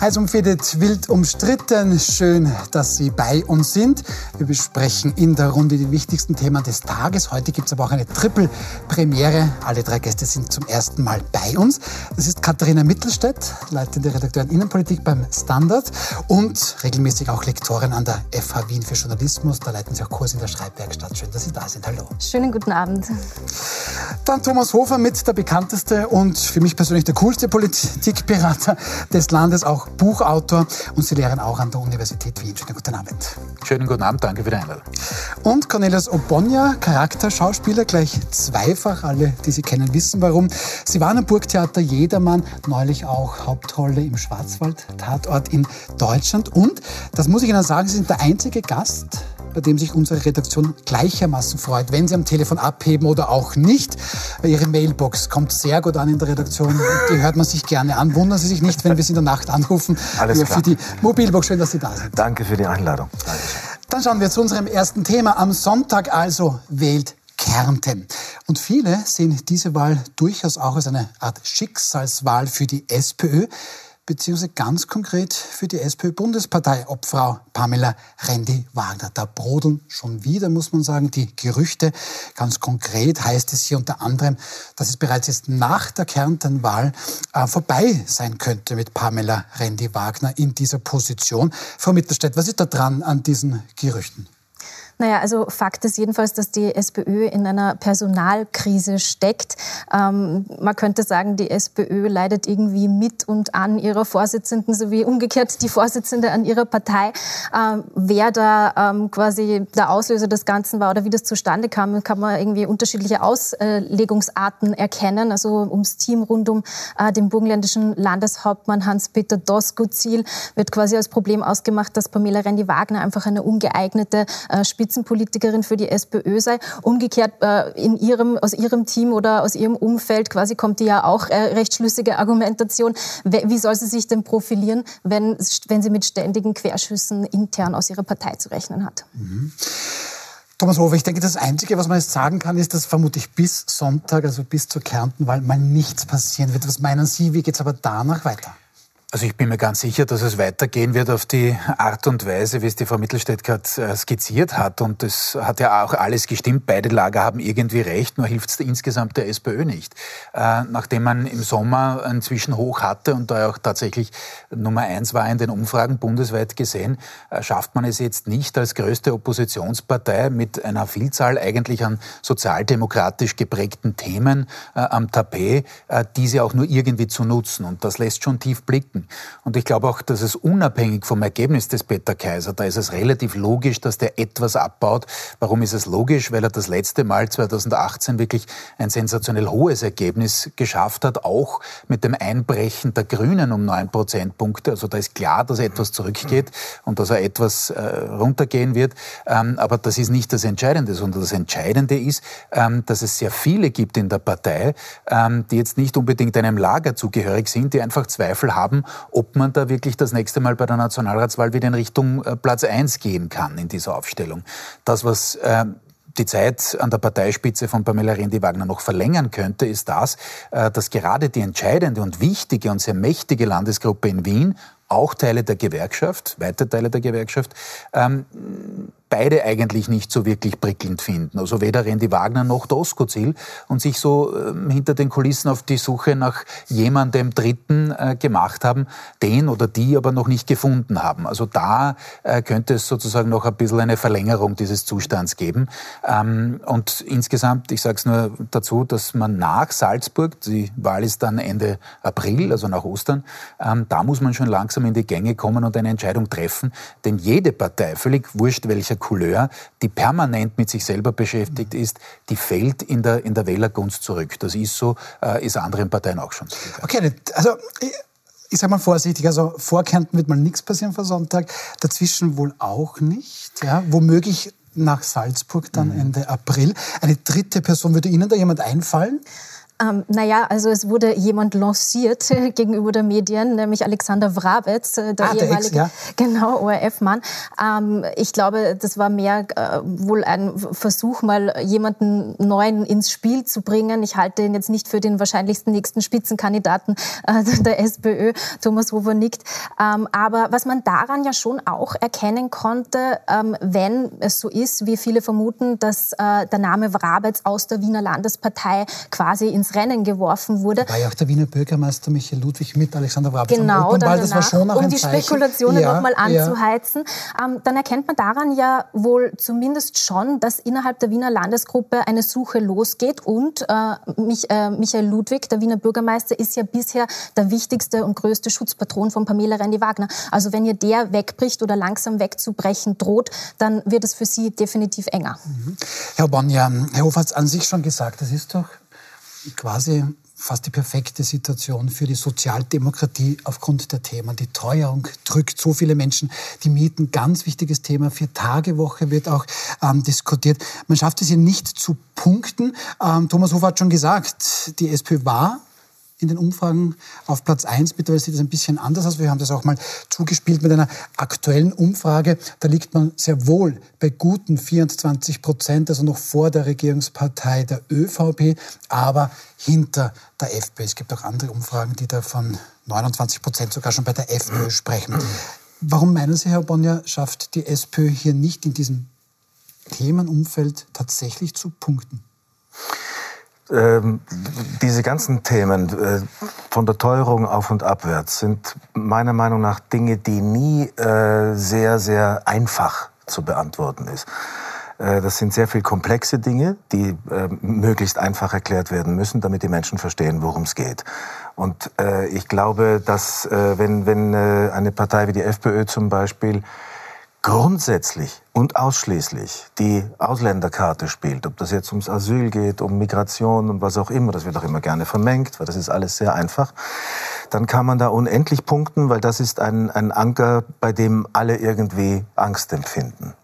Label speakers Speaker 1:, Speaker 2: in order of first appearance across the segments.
Speaker 1: Heiß umfädet, wild umstritten. Schön, dass Sie bei uns sind. Wir besprechen in der Runde die wichtigsten Themen des Tages. Heute gibt es aber auch eine Triple-Premiere. Alle drei Gäste sind zum ersten Mal bei uns. Das ist Katharina Mittelstädt, leitende Redakteurin Innenpolitik beim Standard und regelmäßig auch Lektorin an der FH Wien für Journalismus. Da leiten Sie auch Kurs in der Schreibwerkstatt. Schön, dass Sie da sind. Hallo.
Speaker 2: Schönen guten Abend.
Speaker 1: Dann Thomas Hofer mit der bekannteste und für mich persönlich der coolste Politikberater des Landes, auch Buchautor und Sie lehren auch an der Universität Wien. Schönen guten Abend.
Speaker 3: Schönen guten Abend, danke für die Einladung.
Speaker 1: Und Cornelius Obonia, Charakterschauspieler, gleich zweifach. Alle, die Sie kennen, wissen warum. Sie waren am Burgtheater Jedermann, neulich auch Hauptrolle im Schwarzwald-Tatort in Deutschland. Und, das muss ich Ihnen sagen, Sie sind der einzige Gast, bei dem sich unsere Redaktion gleichermaßen freut, wenn Sie am Telefon abheben oder auch nicht. Ihre Mailbox kommt sehr gut an in der Redaktion. Die hört man sich gerne an. Wundern Sie sich nicht, wenn wir Sie in der Nacht anrufen.
Speaker 3: Alles klar.
Speaker 1: Für die Mobilbox. Schön, dass Sie da sind.
Speaker 3: Danke für die Einladung.
Speaker 1: Dann schauen wir zu unserem ersten Thema. Am Sonntag also wählt Kärnten. Und viele sehen diese Wahl durchaus auch als eine Art Schicksalswahl für die SPÖ beziehungsweise ganz konkret für die SPÖ-Bundespartei-Obfrau Pamela Rendi-Wagner. Da brodeln schon wieder, muss man sagen, die Gerüchte. Ganz konkret heißt es hier unter anderem, dass es bereits jetzt nach der Kärntenwahl äh, vorbei sein könnte mit Pamela Rendi-Wagner in dieser Position. Frau Mittelstädt, was ist da dran an diesen Gerüchten?
Speaker 2: Naja, also Fakt ist jedenfalls, dass die SPÖ in einer Personalkrise steckt. Ähm, man könnte sagen, die SPÖ leidet irgendwie mit und an ihrer Vorsitzenden sowie umgekehrt die Vorsitzende an ihrer Partei. Ähm, wer da ähm, quasi der Auslöser des Ganzen war oder wie das zustande kam, kann man irgendwie unterschiedliche Auslegungsarten erkennen. Also ums Team rund um äh, den burgenländischen Landeshauptmann Hans-Peter Doskozil wird quasi als Problem ausgemacht, dass Pamela Rendi-Wagner einfach eine ungeeignete äh, Spitzenpolitikerin für die SPÖ sei. Umgekehrt äh, in ihrem, aus ihrem Team oder aus ihrem Umfeld quasi kommt die ja auch äh, recht schlüssige Argumentation. Wie soll sie sich denn profilieren, wenn, wenn sie mit ständigen Querschüssen intern aus ihrer Partei zu rechnen hat?
Speaker 1: Mhm. Thomas Hofer, ich denke, das Einzige, was man jetzt sagen kann, ist, dass vermutlich bis Sonntag, also bis zur Kärntenwahl, mal nichts passieren wird. Was meinen Sie, wie geht es aber danach weiter?
Speaker 3: Also ich bin mir ganz sicher, dass es weitergehen wird auf die Art und Weise, wie es die Frau Mittelstädt gerade äh, skizziert hat. Und das hat ja auch alles gestimmt. Beide Lager haben irgendwie recht, nur hilft es insgesamt der SPÖ nicht. Äh, nachdem man im Sommer einen Zwischenhoch hatte und da auch tatsächlich Nummer eins war in den Umfragen bundesweit gesehen, äh, schafft man es jetzt nicht als größte Oppositionspartei mit einer Vielzahl eigentlich an sozialdemokratisch geprägten Themen am Tapet, diese auch nur irgendwie zu nutzen. Und das lässt schon tief blicken denken. Und ich glaube auch, dass es unabhängig vom Ergebnis des Peter Kaiser, da ist es relativ logisch, dass der etwas abbaut. Warum ist es logisch? Weil er das letzte Mal 2018 wirklich ein sensationell hohes Ergebnis geschafft hat, auch mit dem Einbrechen der Grünen um neun Prozentpunkte. Also da ist klar, dass er etwas zurückgeht und dass er etwas äh, runtergehen wird. Ähm, aber das ist nicht das Entscheidende, sondern das Entscheidende ist, ähm, dass es sehr viele gibt in der Partei, ähm, die jetzt nicht unbedingt einem Lager zugehörig sind, die einfach Zweifel haben, ob man da wirklich das nächste Mal bei der Nationalratswahl wieder in Richtung äh, Platz 1 gehen kann in dieser Aufstellung. Das, was äh, die Zeit an der Parteispitze von Pamela Rendi-Wagner noch verlängern könnte, ist das, äh, dass gerade die entscheidende und wichtige und sehr mächtige Landesgruppe in Wien auch Teile der Gewerkschaft, weite Teile der Gewerkschaft, ähm, beide eigentlich nicht so wirklich prickelnd finden. Also weder Randy Wagner noch Doskozil und sich so äh, hinter den Kulissen auf die Suche nach jemandem Dritten äh, gemacht haben, den oder die aber noch nicht gefunden haben. Also da äh, könnte es sozusagen noch ein bisschen eine Verlängerung dieses Zustands geben. Ähm, und insgesamt, ich sage es nur dazu, dass man nach Salzburg, die Wahl ist dann Ende April, also nach Ostern, ähm, da muss man schon langsam in die Gänge kommen und eine Entscheidung treffen. Denn jede Partei, völlig wurscht welcher Couleur, die permanent mit sich selber beschäftigt ist, die fällt in der, in der Wählergunst zurück. Das ist so, äh, ist anderen Parteien auch schon so.
Speaker 1: Okay, also ich, ich sage mal vorsichtig, also vor Kärnten wird mal nichts passieren vor Sonntag, dazwischen wohl auch nicht. Ja, womöglich nach Salzburg dann mhm. Ende April. Eine dritte Person, würde Ihnen da jemand einfallen?
Speaker 2: Ähm, naja, also es wurde jemand lanciert gegenüber den Medien, nämlich Alexander Wrabetz, äh, der ah, ehemalige der Ex, ja. genau, ORF-Mann. Ähm, ich glaube, das war mehr äh, wohl ein Versuch, mal jemanden Neuen ins Spiel zu bringen. Ich halte ihn jetzt nicht für den wahrscheinlichsten nächsten Spitzenkandidaten äh, der SPÖ, Thomas Hofer nickt. Ähm, aber was man daran ja schon auch erkennen konnte, ähm, wenn es so ist, wie viele vermuten, dass äh, der Name Wrabetz aus der Wiener Landespartei quasi ins Rennen geworfen wurde.
Speaker 1: War ja auch der Wiener Bürgermeister Michael Ludwig mit Alexander Wrabetz
Speaker 2: genau, dann danach, das war schon um die. Spekulationen ja, nochmal anzuheizen. Ja. Ähm, dann erkennt man daran ja wohl zumindest schon, dass innerhalb der Wiener Landesgruppe eine Suche losgeht und äh, mich, äh, Michael Ludwig, der Wiener Bürgermeister, ist ja bisher der wichtigste und größte Schutzpatron von Pamela Rendi-Wagner. Also wenn ihr der wegbricht oder langsam wegzubrechen droht, dann wird es für sie definitiv enger.
Speaker 1: Mhm. Herr Bonja, Herr Hofer hat es an sich schon gesagt, das ist doch quasi fast die perfekte Situation für die Sozialdemokratie aufgrund der Themen. Die Teuerung drückt so viele Menschen, die Mieten, ganz wichtiges Thema. Vier-Tage-Woche wird auch ähm, diskutiert. Man schafft es hier nicht zu punkten. Ähm, Thomas Hofer hat schon gesagt, die SPÖ war in den Umfragen auf Platz 1. Mittlerweile sieht das ein bisschen anders aus. Wir haben das auch mal zugespielt mit einer aktuellen Umfrage. Da liegt man sehr wohl bei guten 24 Prozent, also noch vor der Regierungspartei der ÖVP, aber hinter der FPÖ. Es gibt auch andere Umfragen, die da von 29 Prozent sogar schon bei der FPÖ sprechen. Warum meinen Sie, Herr Bonja, schafft die SPÖ hier nicht in diesem Themenumfeld tatsächlich zu punkten?
Speaker 4: Ähm, diese ganzen Themen äh, von der Teuerung auf und abwärts sind meiner Meinung nach Dinge, die nie äh, sehr, sehr einfach zu beantworten ist. Äh, das sind sehr viel komplexe Dinge, die äh, möglichst einfach erklärt werden müssen, damit die Menschen verstehen, worum es geht. Und äh, ich glaube, dass äh, wenn, wenn äh, eine Partei wie die FPÖ zum Beispiel grundsätzlich und ausschließlich die Ausländerkarte spielt, ob das jetzt ums Asyl geht, um Migration und was auch immer, das wird auch immer gerne vermengt, weil das ist alles sehr einfach, dann kann man da unendlich punkten, weil das ist ein, ein Anker, bei dem alle irgendwie Angst empfinden.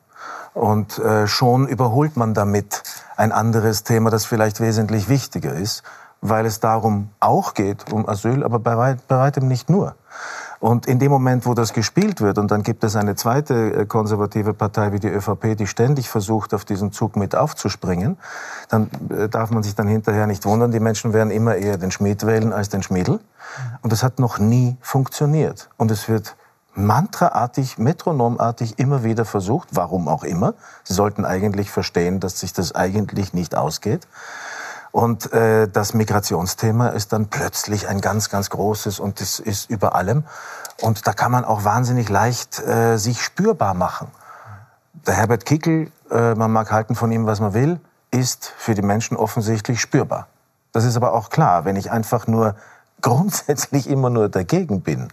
Speaker 4: Und äh, schon überholt man damit ein anderes Thema, das vielleicht wesentlich wichtiger ist, weil es darum auch geht, um Asyl, aber bei, bei weitem nicht nur. Und in dem Moment, wo das gespielt wird, und dann gibt es eine zweite äh, konservative Partei wie die ÖVP, die ständig versucht, auf diesen Zug mit aufzuspringen, dann äh, darf man sich dann hinterher nicht wundern, die Menschen werden immer eher den Schmied wählen als den Schmiedel. Und das hat noch nie funktioniert. Und es wird mantraartig, metronomartig immer wieder versucht, warum auch immer. Sie sollten eigentlich verstehen, dass sich das eigentlich nicht ausgeht. Und äh, das Migrationsthema ist dann plötzlich ein ganz, ganz großes und das ist über allem. Und da kann man auch wahnsinnig leicht äh, sich spürbar machen. Der Herbert Kickel, äh, man mag halten von ihm, was man will, ist für die Menschen offensichtlich spürbar. Das ist aber auch klar, wenn ich einfach nur grundsätzlich immer nur dagegen bin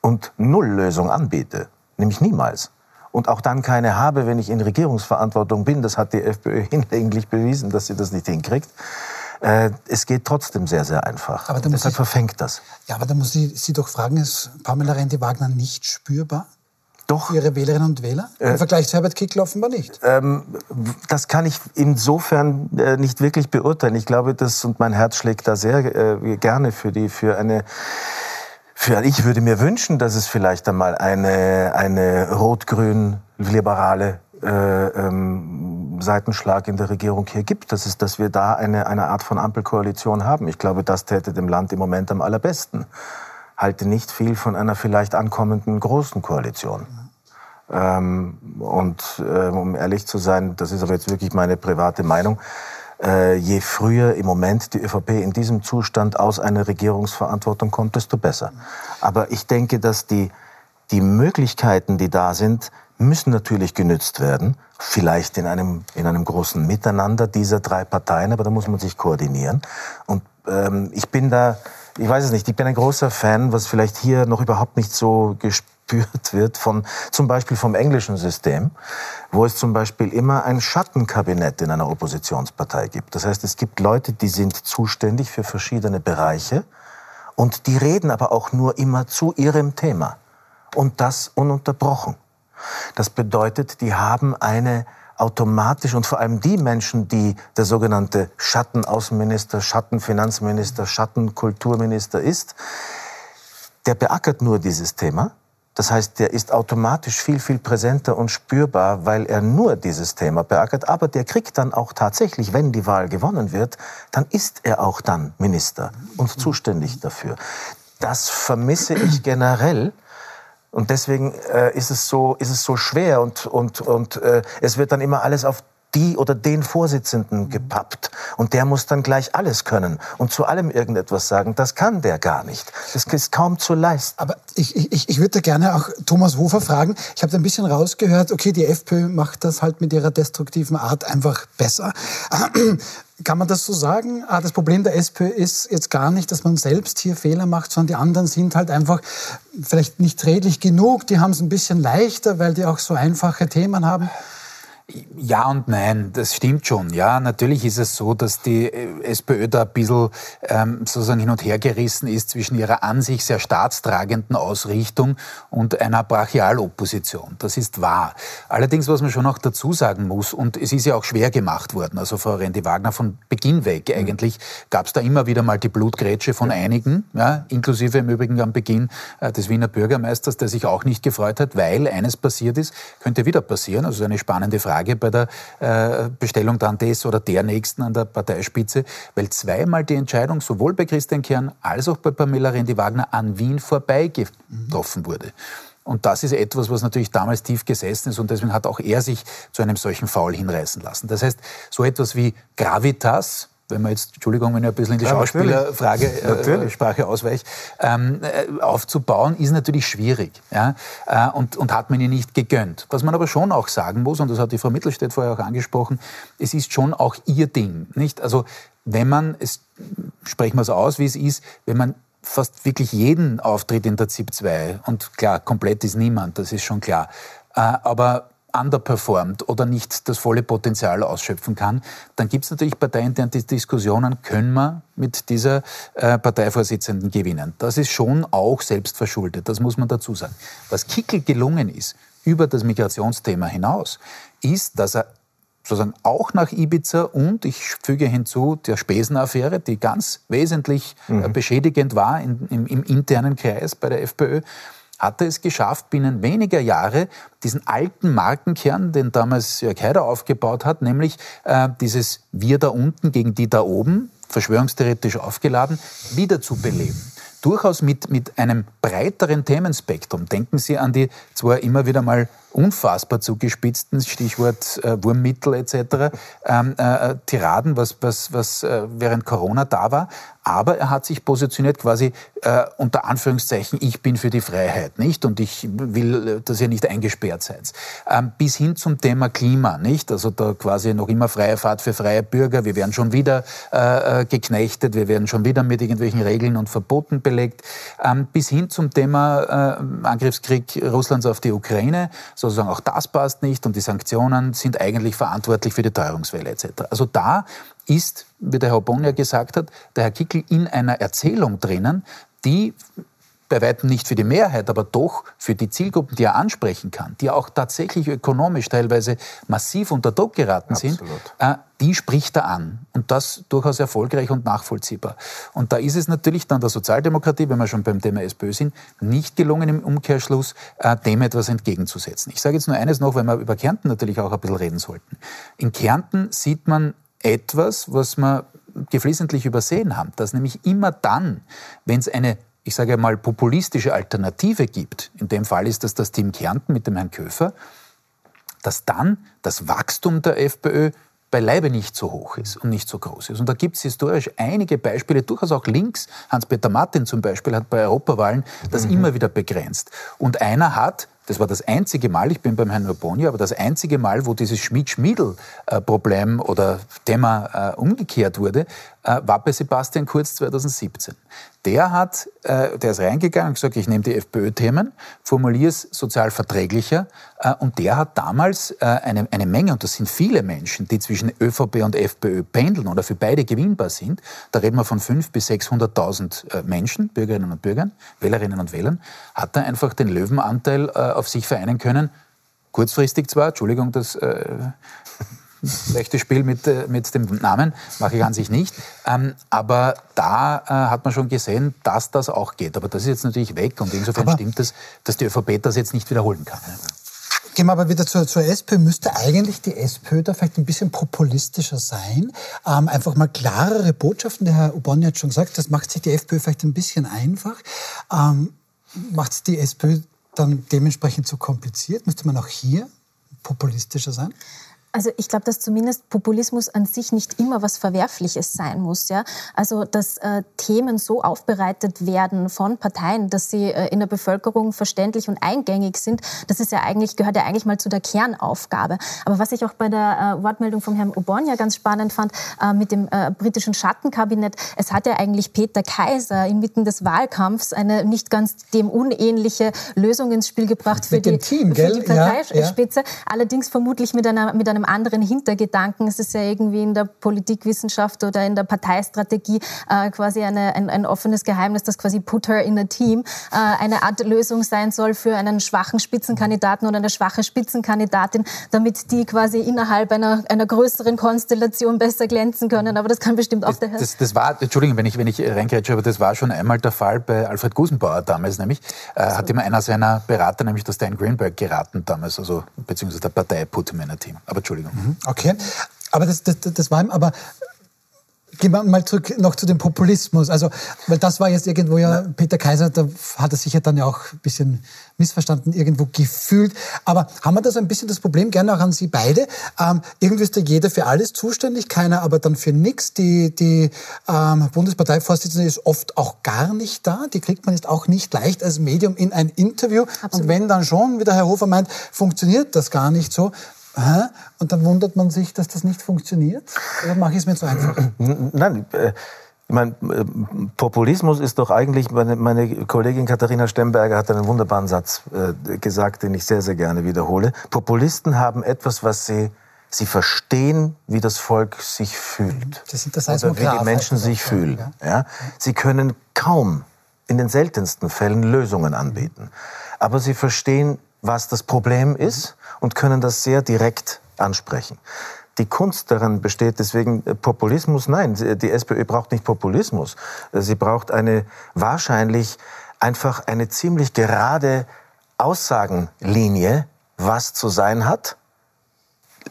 Speaker 4: und Nulllösung anbiete, nämlich niemals, und auch dann keine habe, wenn ich in Regierungsverantwortung bin, das hat die FPÖ hinlänglich bewiesen, dass sie das nicht hinkriegt, äh, es geht trotzdem sehr, sehr einfach. Aber Deshalb ich, verfängt das.
Speaker 1: Ja, aber da muss ich Sie doch fragen, ist Pamela Rendi-Wagner nicht spürbar?
Speaker 4: Doch.
Speaker 1: Für Ihre Wählerinnen und Wähler? Im äh, Vergleich zu Herbert Kickl offenbar nicht. Ähm,
Speaker 4: das kann ich insofern äh, nicht wirklich beurteilen. Ich glaube, das, und mein Herz schlägt da sehr äh, gerne für die, für eine, für, ich würde mir wünschen, dass es vielleicht einmal eine, eine rot-grün-liberale äh, ähm, Seitenschlag in der Regierung hier gibt. Das ist, dass wir da eine, eine Art von Ampelkoalition haben. Ich glaube, das täte dem Land im Moment am allerbesten. Halte nicht viel von einer vielleicht ankommenden großen Koalition. Ähm, und äh, um ehrlich zu sein, das ist aber jetzt wirklich meine private Meinung, äh, je früher im Moment die ÖVP in diesem Zustand aus einer Regierungsverantwortung kommt, desto besser. Aber ich denke, dass die, die Möglichkeiten, die da sind, müssen natürlich genützt werden, vielleicht in einem, in einem großen Miteinander dieser drei Parteien, aber da muss man sich koordinieren. Und ähm, ich bin da, ich weiß es nicht, ich bin ein großer Fan, was vielleicht hier noch überhaupt nicht so gespürt wird, von, zum Beispiel vom englischen System, wo es zum Beispiel immer ein Schattenkabinett in einer Oppositionspartei gibt. Das heißt, es gibt Leute, die sind zuständig für verschiedene Bereiche und die reden aber auch nur immer zu ihrem Thema. Und das ununterbrochen. Das bedeutet, die haben eine automatisch und vor allem die Menschen, die der sogenannte Schattenaußenminister, Schattenfinanzminister, Schattenkulturminister ist, der beackert nur dieses Thema. Das heißt, der ist automatisch viel, viel präsenter und spürbar, weil er nur dieses Thema beackert. Aber der kriegt dann auch tatsächlich, wenn die Wahl gewonnen wird, dann ist er auch dann Minister und zuständig dafür. Das vermisse ich generell. Und deswegen äh, ist, es so, ist es so schwer und, und, und äh, es wird dann immer alles auf die oder den Vorsitzenden gepappt. Und der muss dann gleich alles können und zu allem irgendetwas sagen. Das kann der gar nicht. Das ist kaum zu leisten.
Speaker 1: Aber ich, ich, ich würde gerne auch Thomas Hofer fragen. Ich habe ein bisschen rausgehört, okay, die FPÖ macht das halt mit ihrer destruktiven Art einfach besser. Kann man das so sagen? Ah, das Problem der SPÖ ist jetzt gar nicht, dass man selbst hier Fehler macht, sondern die anderen sind halt einfach vielleicht nicht redlich genug. Die haben es ein bisschen leichter, weil die auch so einfache Themen haben.
Speaker 3: Ja und nein, das stimmt schon. Ja, natürlich ist es so, dass die äh, SPÖ da ein bisschen ähm, sozusagen hin und her gerissen ist zwischen ihrer an sich sehr staatstragenden Ausrichtung und einer Brachialopposition. Das ist wahr. Allerdings, was man schon auch dazu sagen muss, und es ist ja auch schwer gemacht worden, also Frau Rendi Wagner von Beginn weg mhm. eigentlich, gab es da immer wieder mal die Blutgrätsche von einigen, ja, inklusive im Übrigen am Beginn äh, des Wiener Bürgermeisters, der sich auch nicht gefreut hat, weil eines passiert ist, könnte wieder passieren, also eine spannende Frage Frage bei der äh, Bestellung dann des oder der Nächsten an der Parteispitze, weil zweimal die Entscheidung sowohl bei Christian Kern als auch bei Pamela Rendi-Wagner an Wien vorbeigetroffen wurde. Und das ist etwas, was natürlich damals tief gesessen ist und deswegen hat auch er sich zu einem solchen Foul hinreißen lassen. Das heißt, so etwas wie Gravitas, wenn man jetzt, Entschuldigung, wenn ich ein bisschen in die ja, Schauspielerfrage, äh, Sprache ausweiche, ähm, äh, aufzubauen, ist natürlich schwierig. Ja? Äh, und, und hat man ihr nicht gegönnt. Was man aber schon auch sagen muss, und das hat die Frau Mittelstädt vorher auch angesprochen, es ist schon auch ihr Ding. Nicht? Also wenn man, es, sprechen wir es aus, wie es ist, wenn man fast wirklich jeden Auftritt in der ZIP 2, und klar, komplett ist niemand, das ist schon klar, äh, aber underperformt oder nicht das volle Potenzial ausschöpfen kann, dann gibt es natürlich parteiinterne Diskussionen, können wir mit dieser äh, Parteivorsitzenden gewinnen. Das ist schon auch selbstverschuldet, das muss man dazu sagen. Was Kickel gelungen ist, über das Migrationsthema hinaus, ist, dass er sozusagen auch nach Ibiza und ich füge hinzu der Spesenaffäre, die ganz wesentlich äh, mhm. beschädigend war in, im, im internen Kreis bei der FPÖ, hat er es geschafft, binnen weniger Jahre diesen alten Markenkern, den damals Jörg Haider aufgebaut hat, nämlich äh, dieses Wir da unten gegen die da oben, verschwörungstheoretisch aufgeladen, wieder zu beleben durchaus mit, mit einem breiteren Themenspektrum. Denken Sie an die zwar immer wieder mal unfassbar zugespitzten, Stichwort äh, Wurmmittel etc., ähm, äh, Tiraden, was, was, was äh, während Corona da war. Aber er hat sich positioniert quasi äh, unter Anführungszeichen, ich bin für die Freiheit, nicht? Und ich will, äh, dass ihr nicht eingesperrt seid. Ähm, bis hin zum Thema Klima, nicht? Also da quasi noch immer freie Fahrt für freie Bürger. Wir werden schon wieder äh, äh geknechtet, wir werden schon wieder mit irgendwelchen Regeln und Verboten belegt. Ähm, bis hin zum Thema äh, Angriffskrieg Russlands auf die Ukraine sozusagen auch das passt nicht und die Sanktionen sind eigentlich verantwortlich für die Teuerungswelle etc. Also da ist, wie der Herr Bonja gesagt hat, der Herr Kickel in einer Erzählung drinnen, die bei weitem nicht für die Mehrheit, aber doch für die Zielgruppen, die er ansprechen kann, die auch tatsächlich ökonomisch teilweise massiv unter Druck geraten Absolut. sind, äh, die spricht er an. Und das durchaus erfolgreich und nachvollziehbar. Und da ist es natürlich dann der Sozialdemokratie, wenn wir schon beim Thema SPÖ sind, nicht gelungen, im Umkehrschluss äh, dem etwas entgegenzusetzen. Ich sage jetzt nur eines noch, weil wir über Kärnten natürlich auch ein bisschen reden sollten. In Kärnten sieht man etwas, was wir geflissentlich übersehen haben, dass nämlich immer dann, wenn es eine ich sage mal, populistische Alternative gibt, in dem Fall ist das das Team Kärnten mit dem Herrn Köfer, dass dann das Wachstum der FPÖ beileibe nicht so hoch ist und nicht so groß ist. Und da gibt es historisch einige Beispiele, durchaus auch links. Hans-Peter Martin zum Beispiel hat bei Europawahlen das mhm. immer wieder begrenzt. Und einer hat das war das einzige Mal, ich bin beim Herrn Urboni, aber das einzige Mal, wo dieses Schmid-Schmiedel-Problem oder Thema äh, umgekehrt wurde, äh, war bei Sebastian Kurz 2017. Der hat, äh, der ist reingegangen und gesagt, ich nehme die FPÖ-Themen, formuliere es sozial verträglicher. Und der hat damals eine, eine Menge, und das sind viele Menschen, die zwischen ÖVP und FPÖ pendeln oder für beide gewinnbar sind, da reden wir von 500.000 bis 600.000 Menschen, Bürgerinnen und Bürgern, Wählerinnen und Wählern, hat er einfach den Löwenanteil auf sich vereinen können, kurzfristig zwar, Entschuldigung, das äh, schlechte Spiel mit, äh, mit dem Namen, mache ich an sich nicht. Ähm, aber da äh, hat man schon gesehen, dass das auch geht. Aber das ist jetzt natürlich weg und insofern aber stimmt es, dass die ÖVP das jetzt nicht wiederholen kann.
Speaker 1: Gehen wir aber wieder zur, zur SPÖ. Müsste eigentlich die SPÖ da vielleicht ein bisschen populistischer sein? Ähm, einfach mal klarere Botschaften. Der Herr Ubon hat schon gesagt, das macht sich die FPÖ vielleicht ein bisschen einfach. Ähm, macht die SPÖ dann dementsprechend zu kompliziert? Müsste man auch hier populistischer sein?
Speaker 2: Also ich glaube, dass zumindest Populismus an sich nicht immer was Verwerfliches sein muss. Ja? Also dass äh, Themen so aufbereitet werden von Parteien, dass sie äh, in der Bevölkerung verständlich und eingängig sind, das ist ja eigentlich, gehört ja eigentlich mal zu der Kernaufgabe. Aber was ich auch bei der äh, Wortmeldung von Herrn Obonia ganz spannend fand, äh, mit dem äh, britischen Schattenkabinett, es hat ja eigentlich Peter Kaiser inmitten des Wahlkampfs eine nicht ganz dem unähnliche Lösung ins Spiel gebracht für, die,
Speaker 1: Team,
Speaker 2: für die Parteispitze. Ja, ja. Allerdings vermutlich mit einer, mit einem anderen Hintergedanken. Es ist ja irgendwie in der Politikwissenschaft oder in der Parteistrategie äh, quasi eine, ein, ein, offenes Geheimnis, dass quasi Put her in a Team äh, eine Art Lösung sein soll für einen schwachen Spitzenkandidaten oder eine schwache Spitzenkandidatin, damit die quasi innerhalb einer, einer größeren Konstellation besser glänzen können. Aber das kann bestimmt auch der
Speaker 3: Herr. Das, das war, Entschuldigung, wenn ich, wenn ich reingrätsche, aber das war schon einmal der Fall bei Alfred Gusenbauer damals, nämlich, äh, hat ihm einer seiner Berater, nämlich der Stan Greenberg, geraten damals, also beziehungsweise der Partei Put him in a Team. Aber Entschuldigung. Mhm.
Speaker 1: Okay. Aber das, das, das war ihm, aber Gehen wir mal zurück noch zu dem Populismus. Also, weil das war jetzt irgendwo ja, Peter Kaiser, da hat er sich ja dann ja auch ein bisschen missverstanden irgendwo gefühlt. Aber haben wir da so ein bisschen das Problem, gerne auch an Sie beide, ähm, irgendwie ist da jeder für alles zuständig, keiner aber dann für nichts. Die, die ähm, Bundesparteivorsitzende ist oft auch gar nicht da. Die kriegt man jetzt auch nicht leicht als Medium in ein Interview. Absolut. Und wenn dann schon, wie der Herr Hofer meint, funktioniert das gar nicht so, Und dann wundert man sich, dass das nicht funktioniert? Oder mache ich es mir zu einfach?
Speaker 4: Nein, äh, ich meine, äh, Populismus ist doch eigentlich, meine, meine, Kollegin Katharina Stemberger hat einen wunderbaren Satz äh, gesagt, den ich sehr, sehr gerne wiederhole. Populisten haben etwas, was sie, sie verstehen, wie das Volk sich fühlt. Das sind das heißt Oder wie die Menschen sich fühlen. Ja. ja. Sie können kaum, in den seltensten Fällen, Lösungen anbieten. Aber sie verstehen, was das Problem ist und können das sehr direkt ansprechen. Die Kunst daran besteht deswegen äh, Populismus. Nein, die SPÖ braucht nicht Populismus. Äh, sie braucht eine wahrscheinlich einfach eine ziemlich gerade Aussagenlinie, was zu sein hat,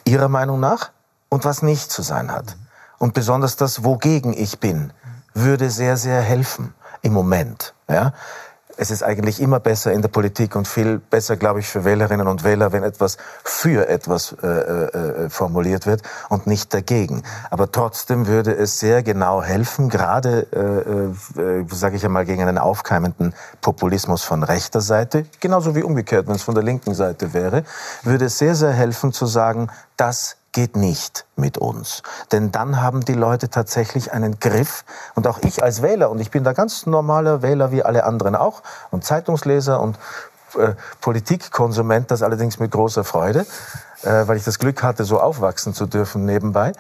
Speaker 4: ihrer Meinung nach, und was nicht zu sein hat. Und besonders das, wogegen ich bin, würde sehr, sehr helfen im Moment. Ja? Es ist eigentlich immer besser in der Politik und viel besser, glaube ich, für Wählerinnen und Wähler, wenn etwas für etwas äh, äh, äh formuliert wird und nicht dagegen. Aber trotzdem würde es sehr genau helfen, gerade, äh, äh, sage ich einmal, gegen einen aufkeimenden Populismus von rechter Seite, genauso wie umgekehrt, wenn es von der linken Seite wäre, würde es sehr, sehr helfen zu sagen, das geht nicht mit uns. Denn dann haben die Leute tatsächlich einen Griff. Und auch ich als Wähler, und ich bin da ganz normaler Wähler wie alle anderen auch, und Zeitungsleser und äh, Politikkonsument, das allerdings mit großer Freude, äh, weil ich das Glück hatte, so aufwachsen zu dürfen nebenbei,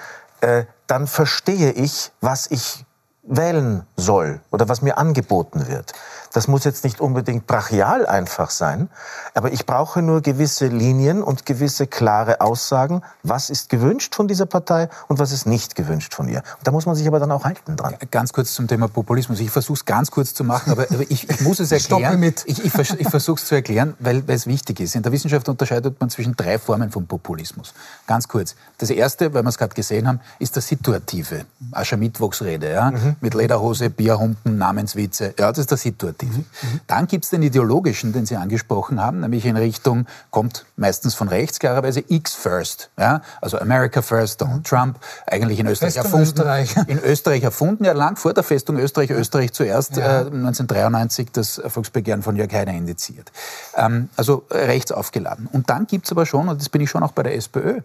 Speaker 4: äh, dann verstehe ich, was ich wählen soll oder was mir angeboten wird. Das muss jetzt nicht unbedingt brachial einfach sein, aber ich brauche nur gewisse Linien und gewisse klare Aussagen, was ist gewünscht von dieser Partei und was ist nicht gewünscht von ihr. Und da muss man sich aber dann auch halten dran.
Speaker 3: Ganz kurz zum Thema Populismus. Ich versuche es ganz kurz zu machen, aber ich, ich muss es erklären.
Speaker 1: mit.
Speaker 3: Ich, ich, ich versuche es zu erklären, weil, weil es wichtig ist. In der Wissenschaft unterscheidet man zwischen drei Formen von Populismus. Ganz kurz. Das erste, weil wir es gerade gesehen haben, ist das Situative. Aschermittwochsrede, ja? Mhm. mit Lederhose, Bierhumpen, Namenswitze. Ja, das ist der Situative. Perspektive. Mhm. Dann gibt es den ideologischen, den Sie angesprochen haben, nämlich in Richtung, kommt meistens von rechts, klarerweise X First. Ja? Also America First, Donald mhm. Trump, eigentlich in Österreich Festung erfunden. Österreich. In Österreich erfunden, ja lang vor der Festung Österreich, Österreich zuerst ja. äh, 1993 das Volksbegehren von Jörg Haider indiziert. Ähm, also rechts aufgeladen. Und dann gibt es aber schon, und das bin ich schon auch bei der SPÖ,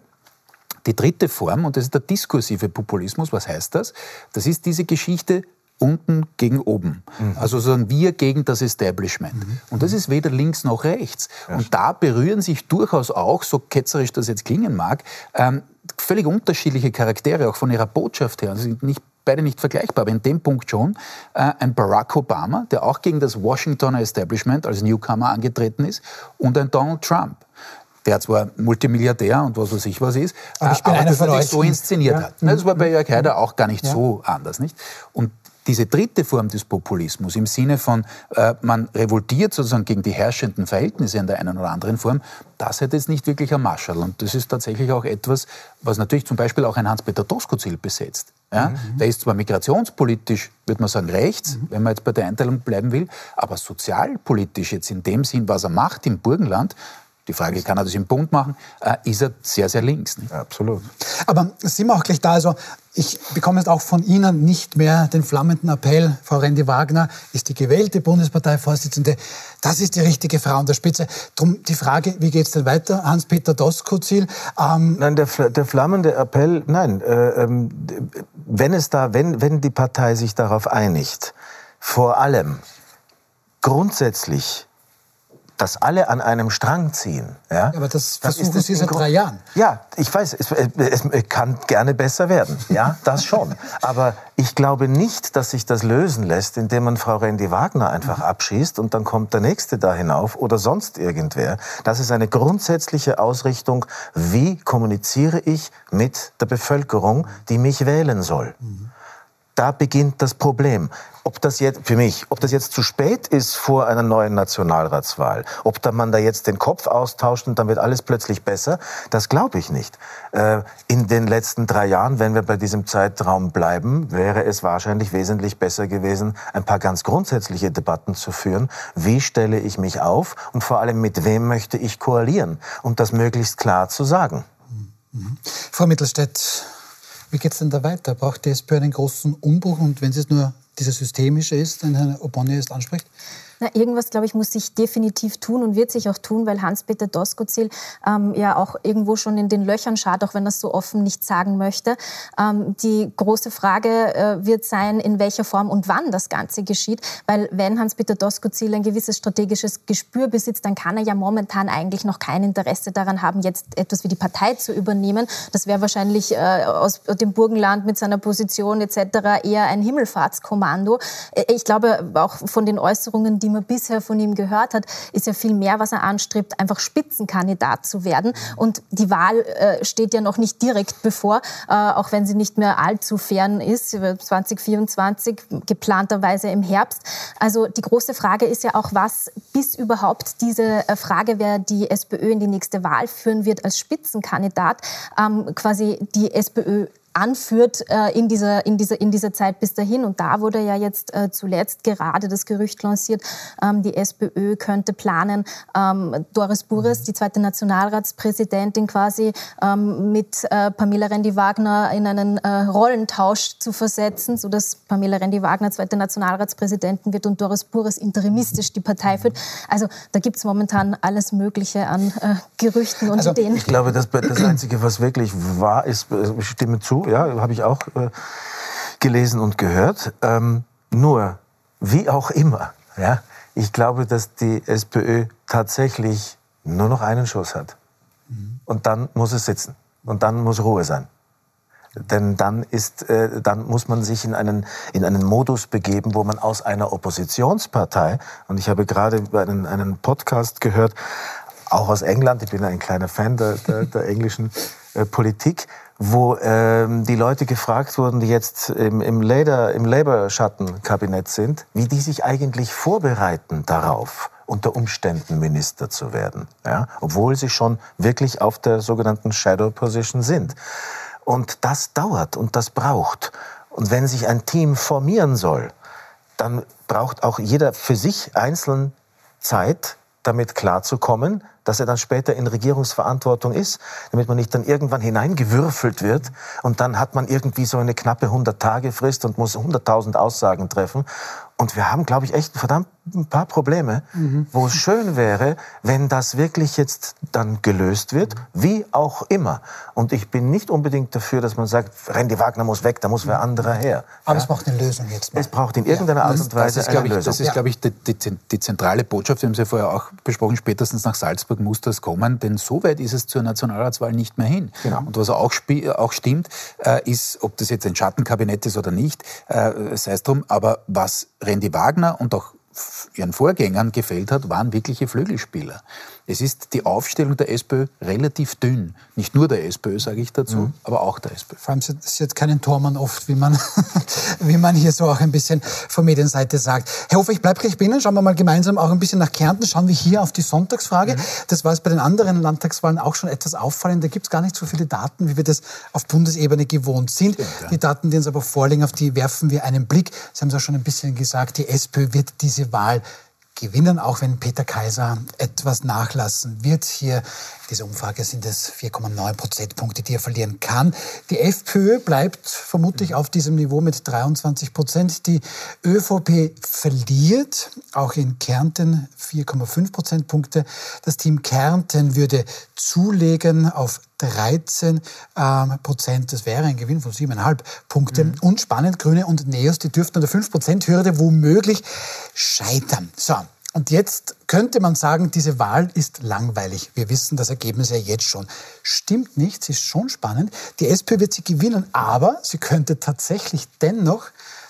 Speaker 3: die dritte Form, und das ist der diskursive Populismus. Was heißt das? Das ist diese Geschichte, unten gegen oben. Mhm. Also sagen wir gegen das Establishment. Mhm. Und das ist weder links noch rechts. Ja. Und da berühren sich durchaus auch, so ketzerisch das jetzt klingen mag, ähm, völlig unterschiedliche Charaktere, auch von ihrer Botschaft her. Also nicht beide nicht vergleichbar, aber in dem Punkt schon. Äh, ein Barack Obama, der auch gegen das Washingtoner Establishment als Newcomer angetreten ist, und ein Donald Trump der zwar Multimilliardär und was weiß ich was ist,
Speaker 1: aber, ich bin aber das von euch.
Speaker 3: so inszeniert ja. hat. Das war bei Jörg Haider auch gar nicht ja. so anders. Nicht? Und diese dritte Form des Populismus im Sinne von, äh, man revoltiert sozusagen gegen die herrschenden Verhältnisse in der einen oder anderen Form, das hätte jetzt nicht wirklich ein Marschall. Und das ist tatsächlich auch etwas, was natürlich zum Beispiel auch ein Hans-Peter Doskozil besetzt. Ja? Mhm. Der ist zwar migrationspolitisch, würde man sagen, rechts, mhm. wenn man jetzt bei der Einteilung bleiben will, aber sozialpolitisch jetzt in dem Sinn, was er macht im Burgenland, die Frage, kann er das im Bund machen, äh, ist er sehr, sehr links.
Speaker 4: Nicht? absolut.
Speaker 1: Aber sind wir auch gleich da, also ich bekomme jetzt auch von Ihnen nicht mehr den flammenden Appell, Frau Rendi-Wagner ist die gewählte Bundesparteivorsitzende, das ist die richtige Frau an der Spitze. Drum die Frage, wie geht es denn weiter, Hans-Peter Doskozil?
Speaker 4: Ähm nein, der, der, flammende Appell, nein, äh, ähm, wenn es da, wenn, wenn die Partei sich darauf einigt, vor allem grundsätzlich dass alle an einem Strang ziehen.
Speaker 1: Ja, aber das versuchen Sie seit drei Jahren.
Speaker 4: Ja, ich weiß, es, es, es, kann gerne besser werden. Ja, das schon. aber ich glaube nicht, dass sich das lösen lässt, indem man Frau Randy Wagner einfach mhm. abschießt und dann kommt der Nächste da hinauf oder sonst irgendwer. Das ist eine grundsätzliche Ausrichtung, wie kommuniziere ich mit der Bevölkerung, die mich wählen soll. Mhm. Da beginnt das Problem. Ob das jetzt, für mich, ob das jetzt zu spät ist vor einer neuen Nationalratswahl, ob da man da jetzt den Kopf austauscht und dann wird alles plötzlich besser, das glaube ich nicht. Äh, in den letzten drei Jahren, wenn wir bei diesem Zeitraum bleiben, wäre es wahrscheinlich wesentlich besser gewesen, ein paar ganz grundsätzliche Debatten zu führen. Wie stelle ich mich auf und vor allem mit wem möchte ich koalieren? Und das möglichst klar zu sagen.
Speaker 1: Mhm. Frau Mittelstädt, wie geht es denn da weiter? Braucht die SPÖ einen großen Umbruch? Und wenn es nur dieser systemische ist, den Herr Obonne jetzt anspricht?
Speaker 2: Na, irgendwas, glaube ich, muss sich definitiv tun und wird sich auch tun, weil Hans-Peter Doskozil ähm, ja auch irgendwo schon in den Löchern schaut, auch wenn er es so offen nicht sagen möchte. Ähm, die große Frage äh, wird sein, in welcher Form und wann das Ganze geschieht, weil wenn Hans-Peter Doskozil ein gewisses strategisches Gespür besitzt, dann kann er ja momentan eigentlich noch kein Interesse daran haben, jetzt etwas wie die Partei zu übernehmen. Das wäre wahrscheinlich äh, aus dem Burgenland mit seiner Position etc. eher ein Himmelfahrtskommando. Äh, ich glaube, auch von den Äußerungen, die man bisher von ihm gehört hat, ist ja viel mehr, was er anstrebt, einfach Spitzenkandidat zu werden. Und die Wahl äh, steht ja noch nicht direkt bevor, äh, auch wenn sie nicht mehr allzu fern ist, 2024, geplanterweise im Herbst. Also die große Frage ist ja auch, was bis überhaupt diese äh, Frage, wer die SPÖ in die nächste Wahl führen wird als Spitzenkandidat, ähm, quasi die SPÖ anführt äh, in, dieser, in, dieser, in dieser Zeit bis dahin. Und da wurde ja jetzt äh, zuletzt gerade das Gerücht lanciert, ähm, die SPÖ könnte planen, ähm, Doris Bures, die zweite Nationalratspräsidentin quasi, ähm, mit äh, Pamela Rendi-Wagner in einen äh, Rollentausch zu versetzen, sodass Pamela Rendi-Wagner zweite Nationalratspräsidentin wird und Doris Bures interimistisch die Partei führt. Also da gibt es momentan alles Mögliche an äh, Gerüchten und
Speaker 4: also,
Speaker 2: Ideen.
Speaker 4: Ich glaube, das, das Einzige, was wirklich wahr ist, äh, ich stimme zu, ja, habe ich auch äh, gelesen und gehört. Ähm, nur, wie auch immer, ja, ich glaube, dass die SPÖ tatsächlich nur noch einen Schuss hat. Mhm. Und dann muss es sitzen. Und dann muss Ruhe sein. Denn dann ist, äh, dann muss man sich in einen, in einen Modus begeben, wo man aus einer Oppositionspartei, und ich habe gerade einen, einen Podcast gehört, auch aus England, ich bin ein kleiner Fan der, der, der englischen äh, Politik, wo ähm, die Leute gefragt wurden, die jetzt im, im, Labour, im Labour-Schattenkabinett sind, wie die sich eigentlich vorbereiten darauf, unter Umständen Minister zu werden, ja? obwohl sie schon wirklich auf der sogenannten Shadow Position sind. Und das dauert und das braucht. Und wenn sich ein Team formieren soll, dann braucht auch jeder für sich einzeln Zeit, damit klarzukommen, dass er dann später in Regierungsverantwortung ist, damit man nicht dann irgendwann hineingewürfelt wird und dann hat man irgendwie so eine knappe 100-Tage-Frist und muss 100.000 Aussagen treffen. Und wir haben, glaube ich, echt verdammt ein paar Probleme, mhm. wo es schön wäre, wenn das wirklich jetzt dann gelöst wird, wie auch immer. Und ich bin nicht unbedingt dafür, dass man sagt, Randy Wagner muss weg, da muss wer anderer her.
Speaker 1: Aber ja? es braucht eine Lösung jetzt.
Speaker 4: Mal. Es braucht in irgendeiner ja, Art und Weise
Speaker 3: das ist, eine
Speaker 4: ich, Lösung.
Speaker 3: Das ist, glaube ich, die, die, die, zentrale Botschaft, wir haben sie vorher auch besprochen, spätestens nach Salzburg muss das kommen, denn so weit ist es zur Nationalratswahl nicht mehr hin. Genau. Und was auch, auch stimmt, äh, ist, ob das jetzt ein Schattenkabinett ist oder nicht, äh, sei es drum, aber was Randy Wagner und auch ihren Vorgängern gefällt hat, waren wirkliche Flügelspieler. Es ist die Aufstellung der SPÖ relativ dünn. Nicht nur der SPÖ, sage ich dazu, mhm. aber auch der SPÖ.
Speaker 1: Vor allem ist jetzt keinen Tormann oft, wie man, wie man hier so auch ein bisschen von Medienseite sagt. Herr Hofer, ich bleibe gleich bei Ihnen. Schauen wir mal gemeinsam auch ein bisschen nach Kärnten. Schauen wir hier auf die Sonntagsfrage. Mhm. Das war es bei den anderen Landtagswahlen auch schon etwas auffallend. Da gibt es gar nicht so viele Daten, wie wir das auf Bundesebene gewohnt sind. Stimmt, ja. Die Daten, die uns aber vorliegen, auf die werfen wir einen Blick. Sie haben es auch schon ein bisschen gesagt, die SPÖ wird diese Wahl gewinnen, auch wenn Peter Kaiser etwas nachlassen wird. Hier in dieser Umfrage sind es 4,9 Prozentpunkte, die er verlieren kann. Die FPÖ bleibt vermutlich auf diesem Niveau mit 23 Prozent. Die ÖVP verliert, auch in Kärnten 4,5 Prozentpunkte. Das Team Kärnten würde zulegen auf 13 ähm, Prozent. Das wäre ein Gewinn von 7,5 Punkten. Mhm. Und spannend, Grüne und Neos, die dürften an der 5 Prozent Hürde womöglich scheitern. So. Und jetzt könnte man sagen, diese Wahl ist langweilig. Wir wissen das Ergebnis ja jetzt schon. Stimmt nicht, sie ist schon spannend. Die SPÖ wird sie gewinnen, aber sie könnte tatsächlich dennoch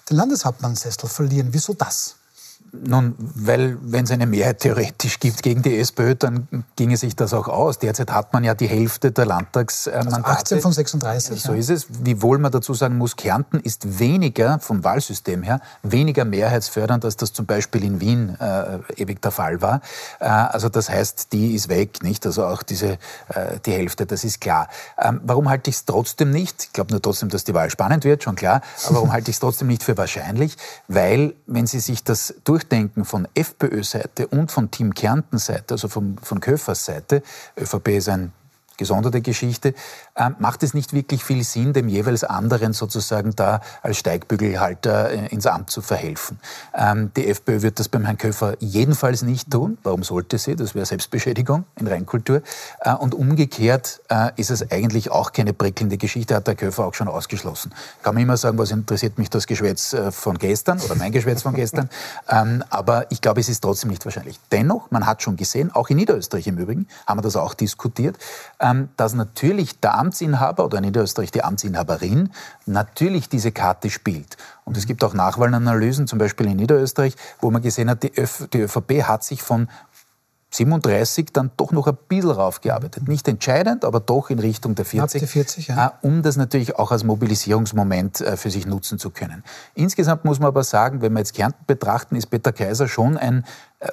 Speaker 1: den Landeshauptmannsessel verlieren. Wieso das?
Speaker 3: Nun, weil wenn es eine Mehrheit theoretisch gibt gegen die SPÖ, dann ginge sich das auch aus. Derzeit hat man ja die Hälfte der Landtagsmandate. Also
Speaker 1: 18 von 36.
Speaker 3: So ja. ist es. Wiewohl man dazu sagen muss, Kärnten ist weniger vom Wahlsystem her, weniger mehrheitsfördernd, als das zum Beispiel in Wien äh, ewig der Fall war. Äh, also das heißt, die ist weg, nicht? Also auch diese, äh, die Hälfte, das ist klar. Ähm, warum halte ich es trotzdem nicht? Ich glaube nur trotzdem, dass die Wahl spannend wird, schon klar. Aber warum halte ich es trotzdem nicht für wahrscheinlich? Weil, wenn Sie sich das durch Durchdenken von FPÖ-Seite und von Team Kärnten-Seite, also von, von Köfers Seite, ÖVP ist ein gesonderte Geschichte, macht es nicht wirklich viel Sinn, dem jeweils anderen sozusagen da als Steigbügelhalter äh, ins Amt zu verhelfen. Ähm, die FPÖ wird das beim Herrn Köfer jedenfalls nicht tun. Warum sollte sie? Das wäre Selbstbeschädigung in Reinkultur. Äh, und umgekehrt äh, ist es eigentlich auch keine prickelnde Geschichte, hat der Köfer auch schon ausgeschlossen. Kann man immer sagen, was interessiert mich das Geschwätz von gestern oder mein Geschwätz von gestern. Ähm, aber ich glaube, es ist trotzdem nicht wahrscheinlich. Dennoch, man hat schon gesehen, auch in Niederösterreich im Übrigen, haben wir das auch diskutiert, ähm, dass natürlich der Amtsinhaber oder in Niederösterreich die Amtsinhaberin natürlich diese Karte spielt. Und es gibt auch Nachwahlanalysen, zum Beispiel in Niederösterreich, wo man gesehen hat, die, Öf die ÖVP hat sich von 37 dann doch noch ein bisschen raufgearbeitet. Nicht entscheidend, aber doch in Richtung der 40.
Speaker 1: Der 40 ja.
Speaker 3: Äh, um das natürlich auch als Mobilisierungsmoment äh, für sich nutzen zu können. Insgesamt muss man aber sagen, wenn wir jetzt Kärnten betrachten, ist Peter Kaiser schon ein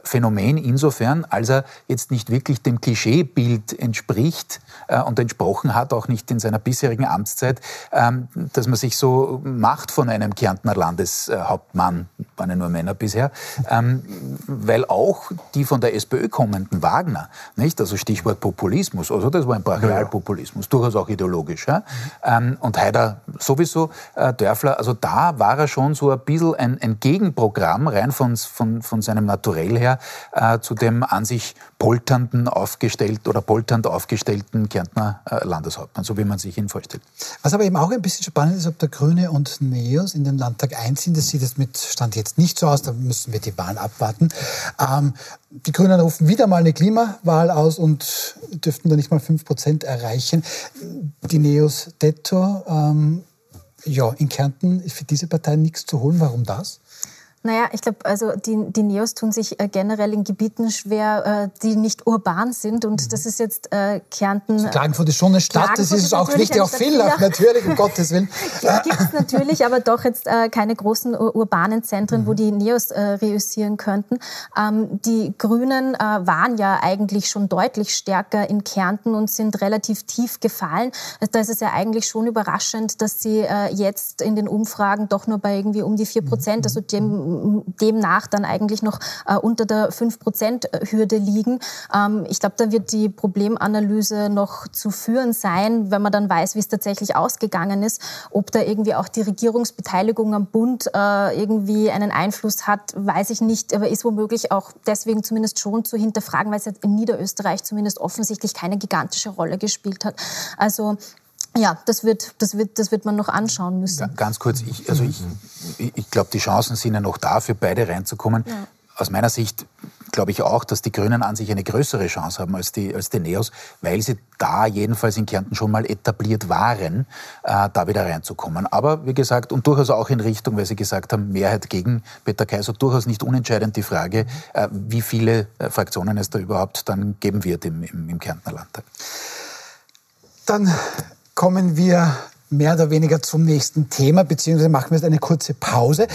Speaker 3: Phänomen insofern, als er jetzt nicht wirklich dem Klischeebild entspricht äh, und entsprochen hat, auch nicht in seiner bisherigen Amtszeit, ähm, dass man sich so macht von einem Kärntner Landeshauptmann, waren ja nur Männer bisher, ähm, weil auch die von der SPÖ kommenden Wagner, nicht, also Stichwort Populismus, also das war ein Brachialpopulismus, durchaus auch ideologisch, ja? ähm, und Haider sowieso, äh, Dörfler, also da war er schon so ein bisschen ein, ein Gegenprogramm rein von, von, von seinem Naturell her äh, zu dem an sich polternden aufgestellt oder polternd aufgestellten Kärntner äh, Landeshauptmann, so wie man sich ihn vorstellt.
Speaker 1: Was aber eben auch ein bisschen spannend ist, ob der Grüne und Neos in den Landtag einziehen, das sieht es mit Stand jetzt nicht so aus, da müssen wir die Wahlen abwarten. Ähm, die Grünen rufen wieder mal eine Klimawahl aus und dürften da nicht mal 5% erreichen. Die Neos Detto, ähm, ja, in Kärnten ist für diese Partei nichts zu holen. Warum das?
Speaker 2: Naja, ich glaube, also die, die Neos tun sich äh, generell in Gebieten schwer, äh, die nicht urban sind. Und mhm. das ist jetzt äh, Kärnten.
Speaker 1: Also Klagenfurt ist schon eine Stadt, das ist auch wichtig, auch Villach, natürlich, um Gottes Willen.
Speaker 2: Gibt es natürlich, aber doch jetzt äh, keine großen urbanen Zentren, mhm. wo die Neos äh, reüssieren könnten. Ähm, die Grünen äh, waren ja eigentlich schon deutlich stärker in Kärnten und sind relativ tief gefallen. Da ist es ja eigentlich schon überraschend, dass sie jetzt in den Umfragen doch nur bei irgendwie um die vier Prozent, mhm. also dem demnach dann eigentlich noch äh, unter der 5-Prozent-Hürde liegen. Ähm, ich glaube, da wird die Problemanalyse noch zu führen sein, wenn man dann weiß, wie es tatsächlich ausgegangen ist, ob da irgendwie auch die Regierungsbeteiligung am Bund äh, irgendwie einen Einfluss hat, weiß ich nicht, aber ist womöglich auch deswegen zumindest schon zu hinterfragen, weil es ja in Niederösterreich zumindest offensichtlich keine gigantische Rolle gespielt hat. Also ja, das wird, das, wird, das wird man noch anschauen müssen.
Speaker 3: Ganz kurz, ich, also ich, ich glaube, die Chancen sind ja noch da, für beide reinzukommen. Ja. Aus meiner Sicht glaube ich auch, dass die Grünen an sich eine größere Chance haben als die, als die Neos, weil sie da jedenfalls in Kärnten schon mal etabliert waren, äh, da wieder reinzukommen. Aber wie gesagt, und durchaus auch in Richtung, weil Sie gesagt haben, Mehrheit gegen Peter Kaiser, durchaus nicht unentscheidend die Frage, äh, wie viele äh, Fraktionen es da überhaupt dann geben wird im, im, im Kärntner Landtag.
Speaker 1: Dann kommen wir mehr oder weniger zum nächsten Thema, beziehungsweise machen wir jetzt eine kurze Pause.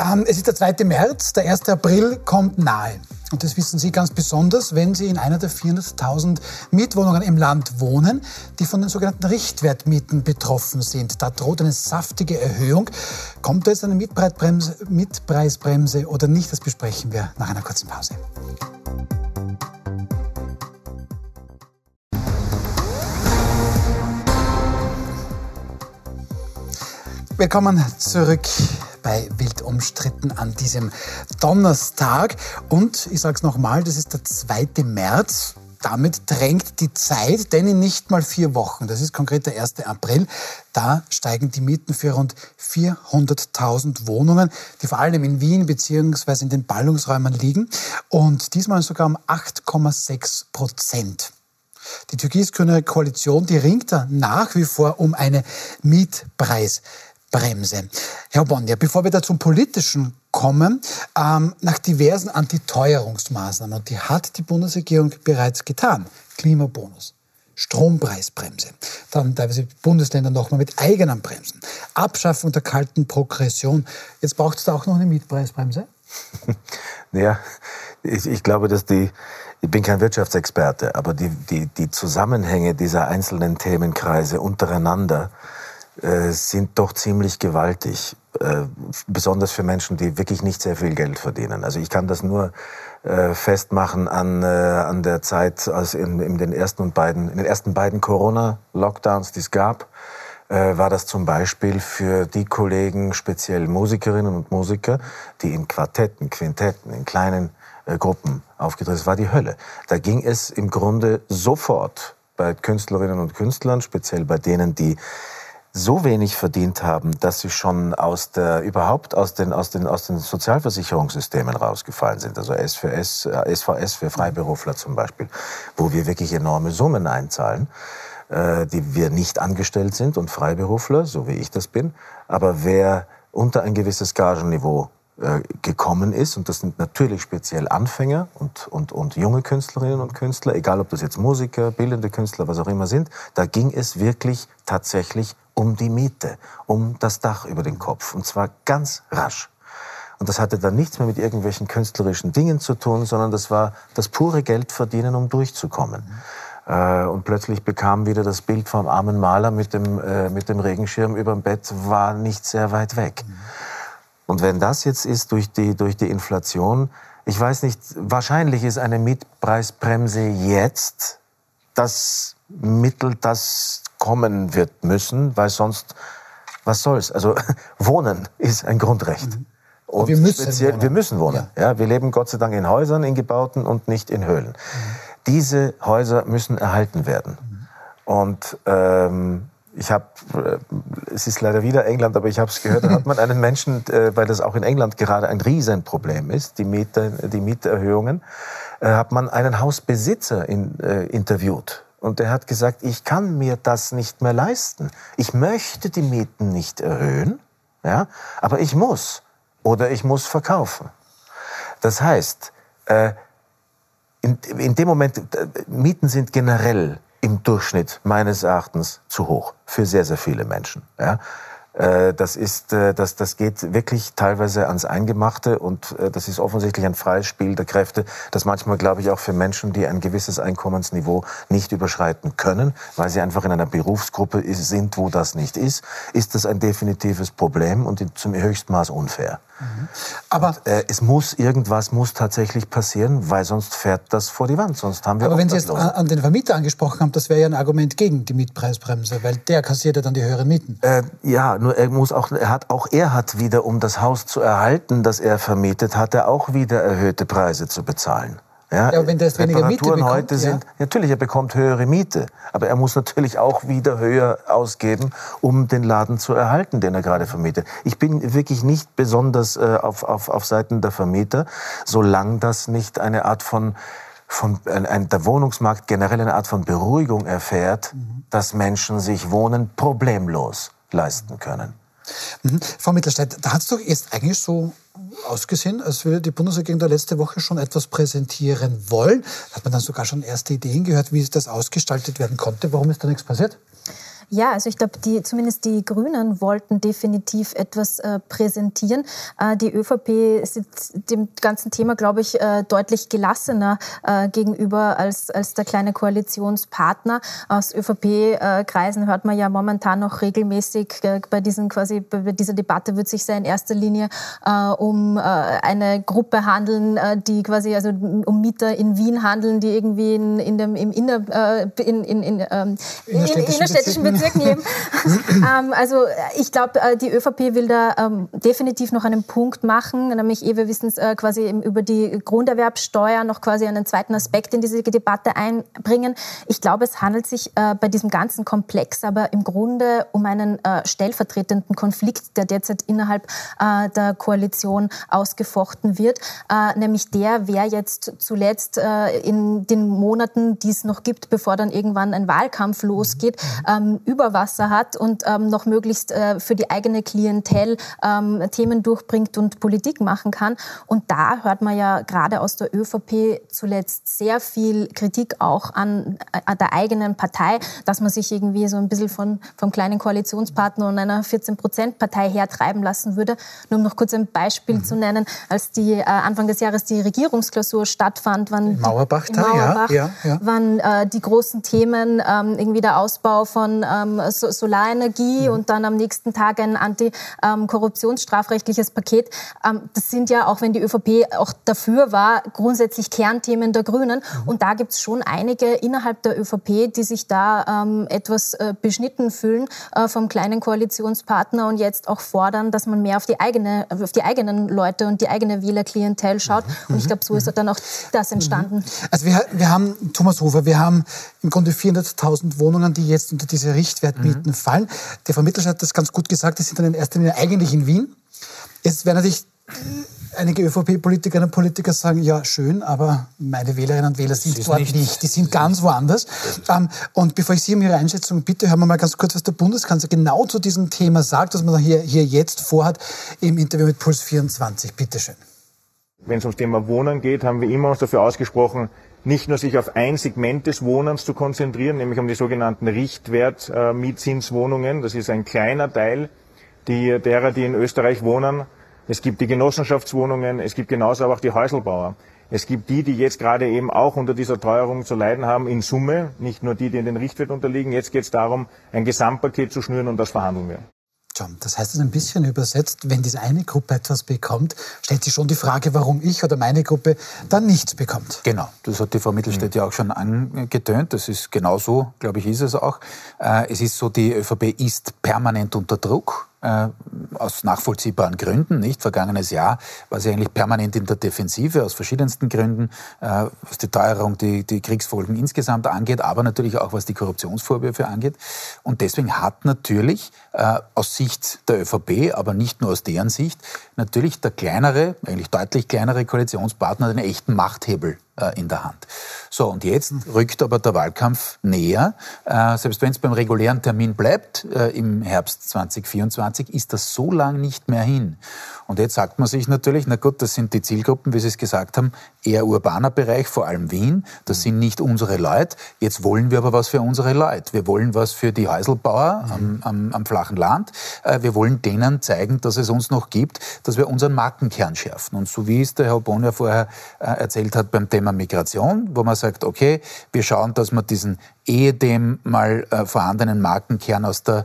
Speaker 1: Ähm, es ist der 2. März, der 1. April kommt nahe. Und das wissen Sie ganz besonders, wenn Sie in einer der 400.000 Mietwohnungen im Land wohnen, die von den sogenannten Richtwertmieten betroffen sind. Da droht eine saftige Erhöhung. Kommt da jetzt eine Mietpreisbremse, oder nicht? Das besprechen wir nach einer kurzen Pause. Willkommen zurück bei Wild umstritten an diesem Donnerstag. Und ich sage es nochmal, das ist der 2. März. Damit drängt die Zeit, denn in nicht mal vier Wochen, das ist konkret der 1. April, da steigen die Mieten für rund 400.000 Wohnungen, die vor allem in Wien bzw. in den Ballungsräumen liegen und diesmal sogar um 8,6 Prozent. Die türkis-grüne Koalition, die ringt da nach wie vor um eine Mietpreis. Bremse. Herr Bonnier, bevor wir da zum Politischen kommen, ähm, nach diversen Antiteuerungsmaßnahmen, und die hat die Bundesregierung bereits getan, Klimabonus, Strompreisbremse, dann teilweise Bundesländer nochmal mit eigenen Bremsen, Abschaffung der kalten Progression. Jetzt braucht es da auch noch eine Mietpreisbremse?
Speaker 4: Ja, ich, ich glaube, dass die, ich bin kein Wirtschaftsexperte, aber die, die, die Zusammenhänge dieser einzelnen Themenkreise untereinander, äh, sind doch ziemlich gewaltig, äh, besonders für Menschen, die wirklich nicht sehr viel Geld verdienen. Also ich kann das nur äh, festmachen an, an der Zeit, als in, in, den ersten beiden, in den ersten beiden Corona-Lockdowns, die es gab, war das zum Beispiel für die Kollegen, speziell Musikerinnen und Musiker, die in Quartetten, Quintetten, in kleinen Gruppen aufgetreten sind, war die Hölle. Da ging es im Grunde sofort bei Künstlerinnen und Künstlern, speziell bei denen, die so wenig verdient haben, dass sie schon aus der, überhaupt aus den, aus den, aus den Sozialversicherungssystemen rausgefallen sind. Also SVS, SVS äh, für Freiberufler zum Beispiel, wo wir wirklich enorme Summen einzahlen, äh, die wir nicht angestellt sind und Freiberufler, so wie ich das bin. Aber wer unter ein gewisses Gagenniveau äh, gekommen ist, und das sind natürlich speziell Anfänger und, und, und junge Künstlerinnen und Künstler, egal ob das jetzt Musiker, bildende Künstler, was auch immer sind, da ging es wirklich tatsächlich um die Miete, um das Dach über den Kopf. Und zwar ganz rasch. Und das hatte dann nichts mehr mit irgendwelchen künstlerischen Dingen zu tun, sondern das war das pure Geld verdienen, um durchzukommen. Mhm. und plötzlich bekam wieder das Bild vom armen Maler mit dem, äh, mit dem Regenschirm über dem Bett, war nicht sehr weit weg. Mhm. Und wenn das jetzt ist durch die, durch die Inflation, ich weiß nicht, wahrscheinlich ist eine Mietpreisbremse jetzt das Mittel, das kommen wird müssen, weil sonst, was soll's? Also Wohnen ist ein Grundrecht. Mhm.
Speaker 1: Und wir müssen
Speaker 4: speziell, wohnen. Wir müssen wohnen. Ja. ja. wir leben Gott sei Dank in Häusern, in gebauten und nicht in Höhlen. Mhm. Diese Häuser müssen erhalten werden. Mhm. Und ähm, ich habe, äh, es ist leider wieder England, aber ich habe es gehört, da hat man einen Menschen, äh, weil das auch in England gerade ein Riesenproblem ist, die, Miete, die Mieterhöhungen, äh, hat man einen Hausbesitzer in, äh, interviewt und er hat gesagt, ich kann mir das nicht mehr leisten. Ich möchte die Mieten nicht erhöhen, ja, aber ich muss. Oder ich muss verkaufen. Das heißt, äh, in, in dem Moment, äh, Mieten sind generell im Durchschnitt meines Erachtens zu hoch für sehr, sehr viele Menschen. Ja. Äh, das, ist, äh, das, das geht wirklich teilweise ans Eingemachte und äh, das ist offensichtlich ein freies Spiel der Kräfte, das manchmal, glaube ich, auch für Menschen, die ein gewisses Einkommensniveau nicht überschreiten können, weil sie einfach in einer Berufsgruppe sind, wo das nicht ist, ist das ein definitives Problem und zum Höchstmaß unfair. Mhm. Aber und, äh, es muss irgendwas muss tatsächlich passieren, weil sonst fährt das vor die Wand. Sonst haben wir.
Speaker 1: Aber wenn Sie jetzt an den Vermieter angesprochen haben, das wäre ja ein Argument gegen die Mietpreisbremse, weil der kassiert ja dann die höheren Mieten.
Speaker 4: Äh, ja, nur er muss auch, er hat auch er hat wieder, um das Haus zu erhalten, das er vermietet hat, er auch wieder erhöhte Preise zu bezahlen. Ja, ja wenn das weniger Miete bekommt, heute ja. sind, natürlich, er bekommt höhere Miete, aber er muss natürlich auch wieder höher ausgeben, um den Laden zu erhalten, den er gerade vermietet. Ich bin wirklich nicht besonders äh, auf, auf, auf Seiten der Vermieter, solange das nicht eine Art von von ein, ein, der Wohnungsmarkt generell eine Art von Beruhigung erfährt, mhm. dass Menschen sich Wohnen problemlos leisten können.
Speaker 1: Mhm. Frau Mittelstedt, da hat es doch jetzt eigentlich so ausgesehen, als würde die Bundesregierung da letzte Woche schon etwas präsentieren wollen. Hat man dann sogar schon erste Ideen gehört, wie das ausgestaltet werden konnte? Warum ist da nichts passiert?
Speaker 2: Ja, also ich glaube, die, zumindest die Grünen wollten definitiv etwas äh, präsentieren. Äh, die ÖVP ist dem ganzen Thema, glaube ich, äh, deutlich gelassener äh, gegenüber als, als der kleine Koalitionspartner. Aus ÖVP-Kreisen hört man ja momentan noch regelmäßig äh, bei diesen quasi bei dieser Debatte wird sich ja in erster Linie äh, um eine Gruppe handeln, die quasi also um Mieter in Wien handeln, die irgendwie in, in dem im inner in, in, in, ähm, in, innerstädtischen Bezirken Leben. ähm, also ich glaube, äh, die ÖVP will da ähm, definitiv noch einen Punkt machen, nämlich, eh, wir wissen es, äh, quasi über die Grunderwerbsteuer noch quasi einen zweiten Aspekt in diese Debatte einbringen. Ich glaube, es handelt sich äh, bei diesem ganzen Komplex aber im Grunde um einen äh, stellvertretenden Konflikt, der derzeit innerhalb äh, der Koalition ausgefochten wird, äh, nämlich der, wer jetzt zuletzt in den Monaten, die es noch gibt, bevor dann irgendwann ein Wahlkampf losgeht, ähm, Überwasser hat und ähm, noch möglichst äh, für die eigene Klientel ähm, Themen durchbringt und Politik machen kann. Und da hört man ja gerade aus der ÖVP zuletzt sehr viel Kritik auch an, an der eigenen Partei, dass man sich irgendwie so ein bisschen von, vom kleinen Koalitionspartner und einer 14-Prozent-Partei hertreiben lassen würde. Nur um noch kurz ein Beispiel mhm. zu nennen, als die äh, Anfang des Jahres die Regierungsklausur stattfand, wann,
Speaker 1: Mauerbach,
Speaker 2: da, Mauerbach, ja, ja, ja. waren äh, die großen Themen ähm, irgendwie der Ausbau von äh, ähm, Solarenergie mhm. und dann am nächsten Tag ein antikorruptionsstrafrechtliches Paket. Ähm, das sind ja, auch wenn die ÖVP auch dafür war, grundsätzlich Kernthemen der Grünen. Mhm. Und da gibt es schon einige innerhalb der ÖVP, die sich da ähm, etwas äh, beschnitten fühlen äh, vom kleinen Koalitionspartner und jetzt auch fordern, dass man mehr auf die, eigene, auf die eigenen Leute und die eigene Wählerklientel schaut. Mhm. Und ich glaube, so ist mhm. dann auch das entstanden.
Speaker 1: Also wir, wir haben, Thomas Hofer, wir haben im Grunde 400.000 Wohnungen, die jetzt unter diese Richtwertmieten mhm. fallen. Der Frau Mittelstadt hat das ganz gut gesagt, die sind dann in erster Linie eigentlich in Wien. Jetzt werden natürlich einige ÖVP-Politikerinnen und Politiker sagen, ja, schön, aber meine Wählerinnen und Wähler sind dort nicht. nicht. Die sind ganz woanders. Ähm, und bevor ich Sie um Ihre Einschätzung bitte, hören wir mal ganz kurz, was der Bundeskanzler genau zu diesem Thema sagt, was man hier, hier jetzt vorhat im Interview mit Puls 24. Bitte schön.
Speaker 5: Wenn es ums Thema Wohnen geht, haben wir immer uns dafür ausgesprochen, nicht nur sich auf ein Segment des Wohnens zu konzentrieren, nämlich um die sogenannten Richtwert-Mietzinswohnungen. Das ist ein kleiner Teil die, derer, die in Österreich wohnen. Es gibt die Genossenschaftswohnungen, es gibt genauso aber auch die Häuselbauer. Es gibt die, die jetzt gerade eben auch unter dieser Teuerung zu leiden haben, in Summe, nicht nur die, die in den Richtwert unterliegen. Jetzt geht es darum, ein Gesamtpaket zu schnüren und das verhandeln wir.
Speaker 1: Das heißt es ein bisschen übersetzt, wenn diese eine Gruppe etwas bekommt, stellt sich schon die Frage, warum ich oder meine Gruppe dann nichts bekommt.
Speaker 3: Genau, das hat die Frau Mittelstädt mhm. ja auch schon angetönt. Das ist genau so, glaube ich, ist es auch. Äh, es ist so, die ÖVP ist permanent unter Druck äh, aus nachvollziehbaren Gründen. Nicht vergangenes Jahr war sie eigentlich permanent in der Defensive aus verschiedensten Gründen, äh, was die Teuerung, die, die Kriegsfolgen insgesamt angeht, aber natürlich auch was die Korruptionsvorwürfe angeht. Und deswegen hat natürlich äh, aus Sicht der ÖVP, aber nicht nur aus deren Sicht, natürlich der kleinere, eigentlich deutlich kleinere Koalitionspartner den echten Machthebel in der Hand. So, und jetzt rückt aber der Wahlkampf näher. Äh, selbst wenn es beim regulären Termin bleibt, äh, im Herbst 2024, ist das so lang nicht mehr hin. Und jetzt sagt man sich natürlich, na gut, das sind die Zielgruppen, wie Sie es gesagt haben, eher urbaner Bereich, vor allem Wien. Das sind nicht unsere Leute. Jetzt wollen wir aber was für unsere Leute. Wir wollen was für die Häuselbauer am, am, am flachen Land. Äh, wir wollen denen zeigen, dass es uns noch gibt, dass wir unseren Markenkern schärfen. Und so wie es der Herr Bonner vorher äh, erzählt hat beim Thema Migration, wo man sagt, okay, wir schauen, dass wir diesen ehedem mal äh, vorhandenen Markenkern aus der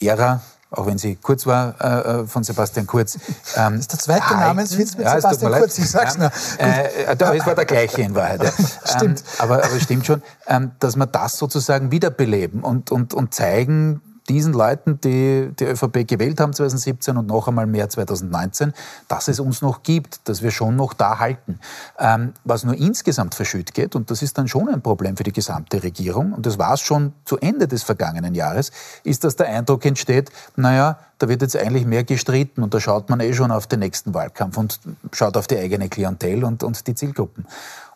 Speaker 3: Ära auch wenn sie kurz war, äh, äh von Sebastian Kurz.
Speaker 1: Ähm, das ist der zweite Namenswitz mit ja, Sebastian Kurz, ich sag's nur.
Speaker 3: Äh, äh, es war der gleiche in Wahrheit. Ja. stimmt. Ähm, aber, aber stimmt schon, ähm, dass wir das sozusagen wiederbeleben und, und, und zeigen, diesen Leuten, die die ÖVP gewählt haben 2017 und noch einmal mehr 2019, dass es uns noch gibt, dass wir schon noch da halten. Ähm, was nur insgesamt verschütt geht, und das ist dann schon ein Problem für die gesamte Regierung, und das war es schon zu Ende des vergangenen Jahres, ist, dass der Eindruck entsteht, naja, da wird jetzt eigentlich mehr gestritten und da schaut man eh schon auf den nächsten Wahlkampf und schaut auf die eigene Klientel und, und die Zielgruppen.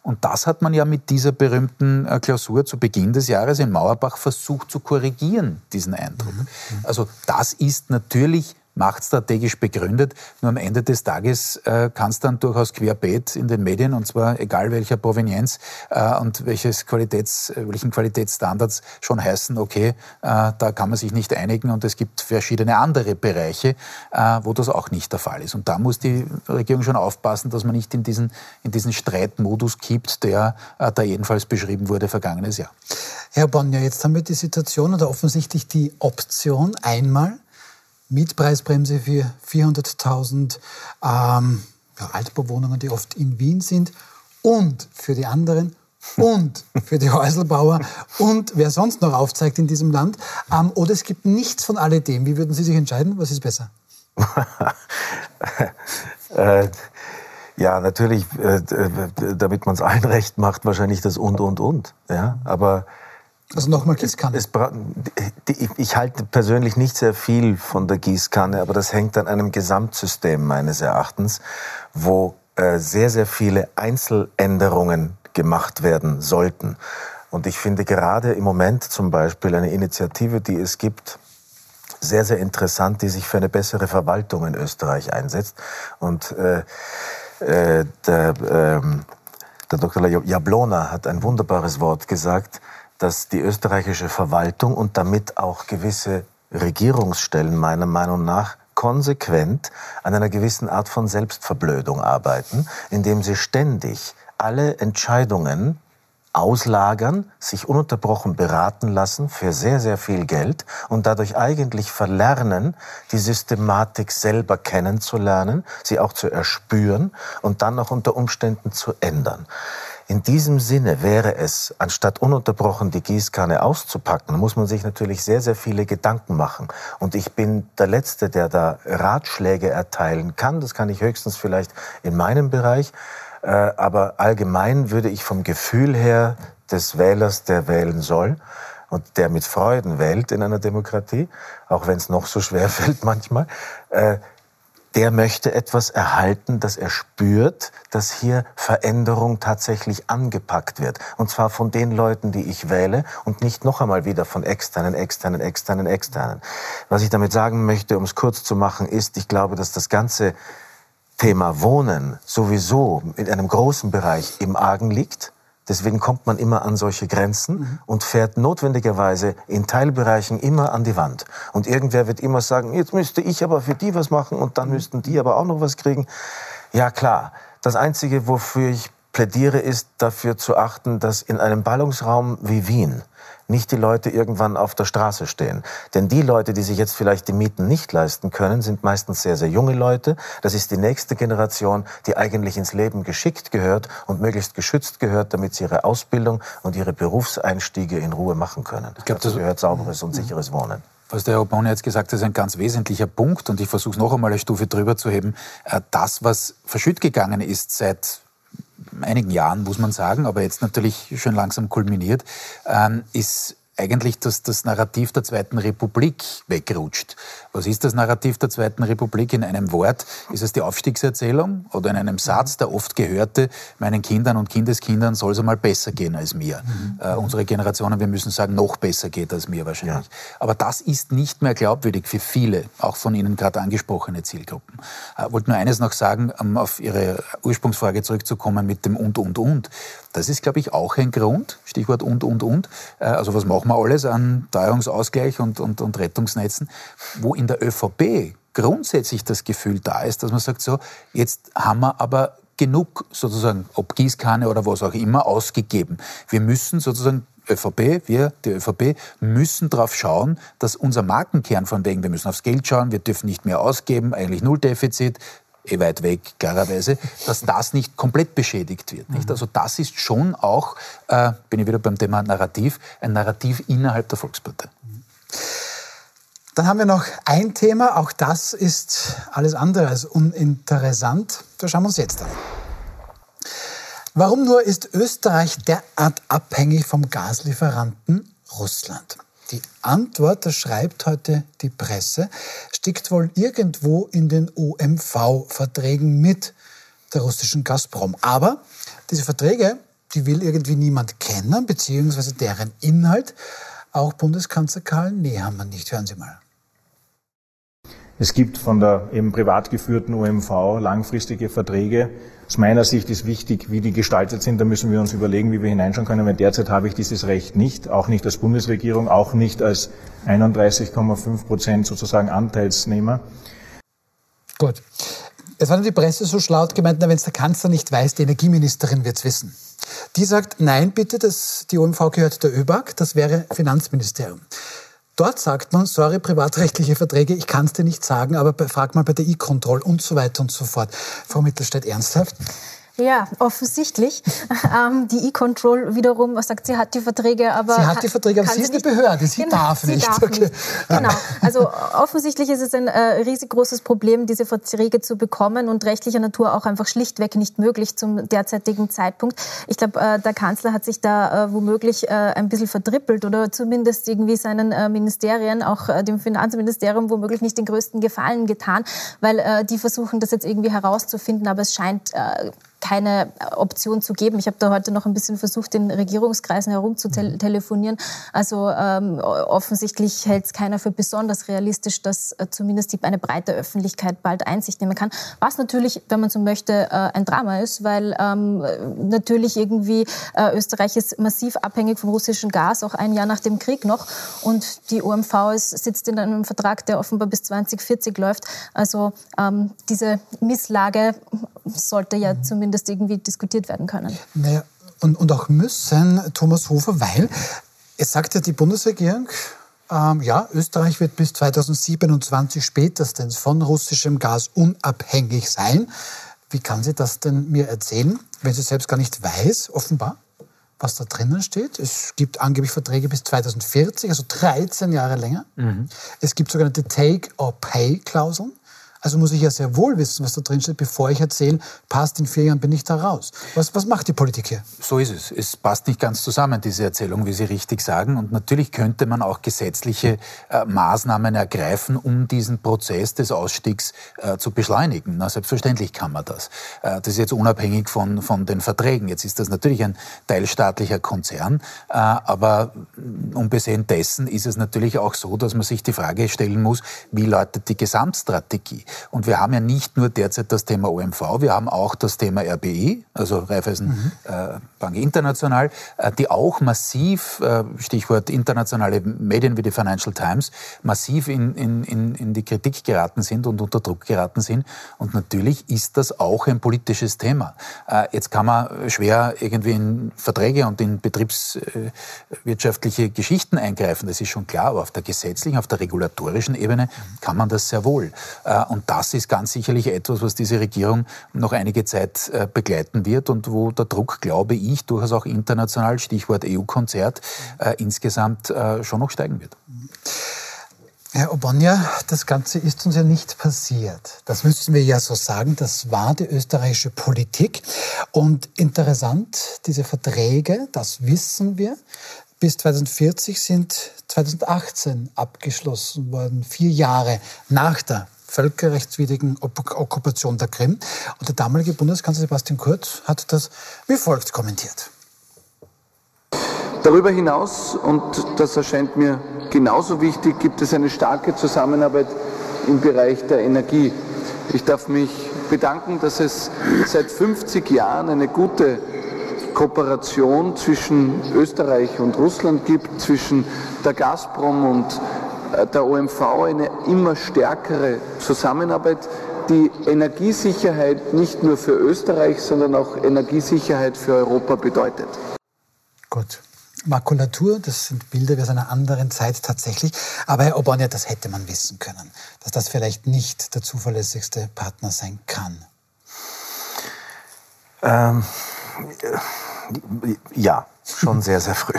Speaker 3: Und das hat man ja mit dieser berühmten äh, Klausur zu Beginn des Jahres in Mauerbach versucht zu korrigieren, diesen Eindruck. Mhm. Also das ist natürlich machtstrategisch begründet. Nur am Ende des Tages äh, kann es dann durchaus querbeet in den Medien, und zwar egal welcher Provenienz äh, und welches Qualitäts, welchen Qualitätsstandards schon heißen, okay, äh, da kann man sich nicht einigen und es gibt verschiedene andere Bereiche, äh, wo das auch nicht der Fall ist. Und da muss die Regierung schon aufpassen, dass man nicht in diesen, in diesen Streitmodus kippt, der äh, da jedenfalls beschrieben wurde vergangenes Jahr.
Speaker 1: Herr Bonnier, jetzt haben wir die Situation oder offensichtlich die Option, einmal Mietpreisbremse für 400.000 ähm, ja, Altbauwohnungen, die oft in Wien sind und für die anderen und für die Häuselbauer und wer sonst noch aufzeigt in diesem Land. Ähm, oder es gibt nichts von alledem. Wie würden Sie sich entscheiden? Was ist besser?
Speaker 4: äh, ja, natürlich, äh, damit man es allen recht macht, wahrscheinlich das und, und, und. Ja, aber
Speaker 1: also nochmal Gießkanne. Es,
Speaker 4: es, ich halte persönlich nicht sehr viel von der Gießkanne, aber das hängt an einem Gesamtsystem meines Erachtens, wo äh, sehr, sehr viele Einzeländerungen gemacht werden sollten. Und ich finde gerade im Moment zum Beispiel eine Initiative, die es gibt, sehr, sehr interessant, die sich für eine bessere Verwaltung in Österreich einsetzt. Und äh, äh, der, ähm, der Dr. Jablona hat ein wunderbares Wort gesagt, dass die österreichische Verwaltung und damit auch gewisse Regierungsstellen meiner Meinung nach konsequent an einer gewissen Art von Selbstverblödung arbeiten, indem sie ständig alle Entscheidungen auslagern, sich ununterbrochen beraten lassen für sehr, sehr viel Geld und dadurch eigentlich verlernen, die Systematik selber kennenzulernen, sie auch zu erspüren und dann auch unter Umständen zu ändern. In diesem Sinne wäre es, anstatt ununterbrochen die Gießkanne auszupacken, muss man sich natürlich sehr, sehr viele Gedanken machen. Und ich bin der Letzte, der da Ratschläge erteilen kann. Das kann ich höchstens vielleicht in meinem Bereich. Äh, aber allgemein würde ich vom Gefühl her des Wählers, der wählen soll, und der mit Freuden wählt in einer Demokratie, auch wenn es noch so schwer fällt manchmal, äh, der möchte etwas erhalten, dass er spürt, dass hier Veränderung tatsächlich angepackt wird. Und zwar von den Leuten, die ich wähle und nicht noch einmal wieder von externen, externen, externen, externen. Was ich damit sagen möchte, um es kurz zu machen, ist, ich glaube, dass das ganze Thema Wohnen sowieso in einem großen Bereich im Argen liegt Deswegen kommt man immer an solche Grenzen mhm. und fährt notwendigerweise in Teilbereichen immer an die Wand. Und irgendwer wird immer sagen, jetzt müsste ich aber für die was machen und dann mhm. müssten die aber auch noch was kriegen. Ja klar, das Einzige, wofür ich plädiere, ist dafür zu achten, dass in einem Ballungsraum wie Wien nicht die Leute irgendwann auf der Straße stehen. Denn die Leute, die sich jetzt vielleicht die Mieten nicht leisten können, sind meistens sehr, sehr junge Leute. Das ist die nächste Generation, die eigentlich ins Leben geschickt gehört und möglichst geschützt gehört, damit sie ihre Ausbildung und ihre Berufseinstiege in Ruhe machen können. Ich glaube, das gehört sauberes und sicheres Wohnen.
Speaker 3: Was der Herr Obon jetzt gesagt hat, ist ein ganz wesentlicher Punkt und ich versuche es noch einmal eine Stufe drüber zu heben. Äh, das, was verschütt gegangen ist seit einigen Jahren, muss man sagen, aber jetzt natürlich schon langsam kulminiert, ähm, ist eigentlich dass das Narrativ der Zweiten Republik wegrutscht. Was ist das Narrativ der Zweiten Republik in einem Wort? Ist es die Aufstiegserzählung oder in einem Satz, der oft gehörte, meinen Kindern und Kindeskindern soll es einmal besser gehen als mir. Mhm. Äh, unsere Generationen, wir müssen sagen, noch besser geht als mir wahrscheinlich. Ja. Aber das ist nicht mehr glaubwürdig für viele, auch von Ihnen gerade angesprochene Zielgruppen. Ich äh, wollte nur eines noch sagen, um auf Ihre Ursprungsfrage zurückzukommen mit dem und, und, und. Das ist, glaube ich, auch ein Grund, Stichwort und, und, und. Äh, also was machen wir alles an Teuerungsausgleich und, und, und Rettungsnetzen, wo in der ÖVP grundsätzlich das Gefühl da ist, dass man sagt, so, jetzt haben wir aber genug sozusagen, ob Gießkanne oder was auch immer, ausgegeben. Wir müssen sozusagen ÖVP, wir, die ÖVP, müssen darauf schauen, dass unser Markenkern von wegen, wir müssen aufs Geld schauen, wir dürfen nicht mehr ausgeben, eigentlich null Defizit, eh weit weg, klarerweise, dass das nicht komplett beschädigt wird. Nicht? Mhm. Also das ist schon auch, äh, bin ich wieder beim Thema Narrativ, ein Narrativ innerhalb der Volkspartei.
Speaker 1: Dann haben wir noch ein Thema, auch das ist alles andere als uninteressant. Da schauen wir uns jetzt an. Warum nur ist Österreich derart abhängig vom Gaslieferanten Russland? Die Antwort, das schreibt heute die Presse, steckt wohl irgendwo in den OMV-Verträgen mit der russischen Gazprom. Aber diese Verträge, die will irgendwie niemand kennen, beziehungsweise deren Inhalt. Auch Bundeskanzler Karl Nehammer nicht. Hören Sie mal.
Speaker 5: Es gibt von der eben privat geführten OMV langfristige Verträge. Aus meiner Sicht ist wichtig, wie die gestaltet sind. Da müssen wir uns überlegen, wie wir hineinschauen können. Weil derzeit habe ich dieses Recht nicht, auch nicht als Bundesregierung, auch nicht als 31,5 Prozent sozusagen Anteilsnehmer.
Speaker 1: Gut. Jetzt hat die Presse so schlau gemeint, wenn es der Kanzler nicht weiß, die Energieministerin wird es wissen. Die sagt, nein, bitte, das, die OMV gehört der ÖBAG, das wäre Finanzministerium. Dort sagt man, sorry, privatrechtliche Verträge, ich kann es dir nicht sagen, aber frag mal bei der E-Control und so weiter und so fort. Frau Mittelstädt, ernsthaft?
Speaker 2: Ja, offensichtlich. Ähm, die E-Control wiederum sagt, sie hat die Verträge, aber.
Speaker 1: Sie hat die Verträge, aber sie ist eine Behörde, sie genau, darf nicht. Sie darf
Speaker 2: okay. nicht. Genau. Also offensichtlich ist es ein äh, riesig großes Problem, diese Verträge zu bekommen und rechtlicher Natur auch einfach schlichtweg nicht möglich zum derzeitigen Zeitpunkt. Ich glaube, äh, der Kanzler hat sich da äh, womöglich äh, ein bisschen verdrippelt oder zumindest irgendwie seinen äh, Ministerien, auch äh, dem Finanzministerium, womöglich nicht den größten Gefallen getan, weil die versuchen, das jetzt irgendwie herauszufinden, aber es scheint keine Option zu geben. Ich habe da heute noch ein bisschen versucht, in Regierungskreisen herumzutelefonieren. Also ähm, offensichtlich hält es keiner für besonders realistisch, dass äh, zumindest die, eine breite Öffentlichkeit bald Einsicht nehmen kann. Was natürlich, wenn man so möchte, äh, ein Drama ist, weil ähm, natürlich irgendwie äh, Österreich ist massiv abhängig vom russischen Gas, auch ein Jahr nach dem Krieg noch. Und die OMV ist, sitzt in einem Vertrag, der offenbar bis 2040 läuft. Also ähm, diese Misslage sollte ja zumindest irgendwie diskutiert werden können.
Speaker 1: Naja, und, und auch müssen, Thomas Hofer, weil es sagt ja die Bundesregierung, ähm, ja, Österreich wird bis 2027 spätestens von russischem Gas unabhängig sein. Wie kann sie das denn mir erzählen, wenn sie selbst gar nicht weiß, offenbar, was da drinnen steht? Es gibt angeblich Verträge bis 2040, also 13 Jahre länger. Mhm. Es gibt sogenannte Take-or-Pay-Klauseln. Also muss ich ja sehr wohl wissen, was da drin steht, bevor ich erzähle, passt, in vier Jahren bin ich da raus. Was, was macht die Politik hier?
Speaker 3: So ist es. Es passt nicht ganz zusammen, diese Erzählung, wie Sie richtig sagen. Und natürlich könnte man auch gesetzliche äh, Maßnahmen ergreifen, um diesen Prozess des Ausstiegs äh, zu beschleunigen. Na, selbstverständlich kann man das. Äh, das ist jetzt unabhängig von, von den Verträgen. Jetzt ist das natürlich ein teilstaatlicher Konzern, äh, aber unbesehen dessen ist es natürlich auch so, dass man sich die Frage stellen muss, wie lautet die Gesamtstrategie? Und wir haben ja nicht nur derzeit das Thema OMV, wir haben auch das Thema RBI, also Raiffeisen mhm. äh, Bank International, äh, die auch massiv, äh, Stichwort internationale Medien wie die Financial Times, massiv in, in, in, in die Kritik geraten sind und unter Druck geraten sind. Und natürlich ist das auch ein politisches Thema. Äh, jetzt kann man schwer irgendwie in Verträge und in betriebswirtschaftliche Geschichten eingreifen, das ist schon klar, aber auf der gesetzlichen, auf der regulatorischen Ebene kann man das sehr wohl. Äh, und das ist ganz sicherlich etwas, was diese Regierung noch einige Zeit äh, begleiten wird und wo der Druck, glaube ich, durchaus auch international, Stichwort EU-Konzert, äh, insgesamt äh, schon noch steigen wird.
Speaker 1: Herr Obonja, das Ganze ist uns ja nicht passiert. Das müssen wir ja so sagen. Das war die österreichische Politik. Und interessant, diese Verträge, das wissen wir, bis 2040 sind 2018 abgeschlossen worden, vier Jahre nach der völkerrechtswidrigen Okkupation der Krim. Und der damalige Bundeskanzler Sebastian Kurz hat das wie folgt kommentiert.
Speaker 6: Darüber hinaus, und das erscheint mir genauso wichtig, gibt es eine starke Zusammenarbeit im Bereich der Energie. Ich darf mich bedanken, dass es seit 50 Jahren eine gute Kooperation zwischen Österreich und Russland gibt, zwischen der Gazprom und der OMV eine immer stärkere Zusammenarbeit, die Energiesicherheit nicht nur für Österreich, sondern auch Energiesicherheit für Europa bedeutet.
Speaker 1: Gut. Makulatur, das sind Bilder aus einer anderen Zeit tatsächlich. Aber Herr Obonia, das hätte man wissen können, dass das vielleicht nicht der zuverlässigste Partner sein kann.
Speaker 4: Ähm, ja, schon sehr, sehr früh.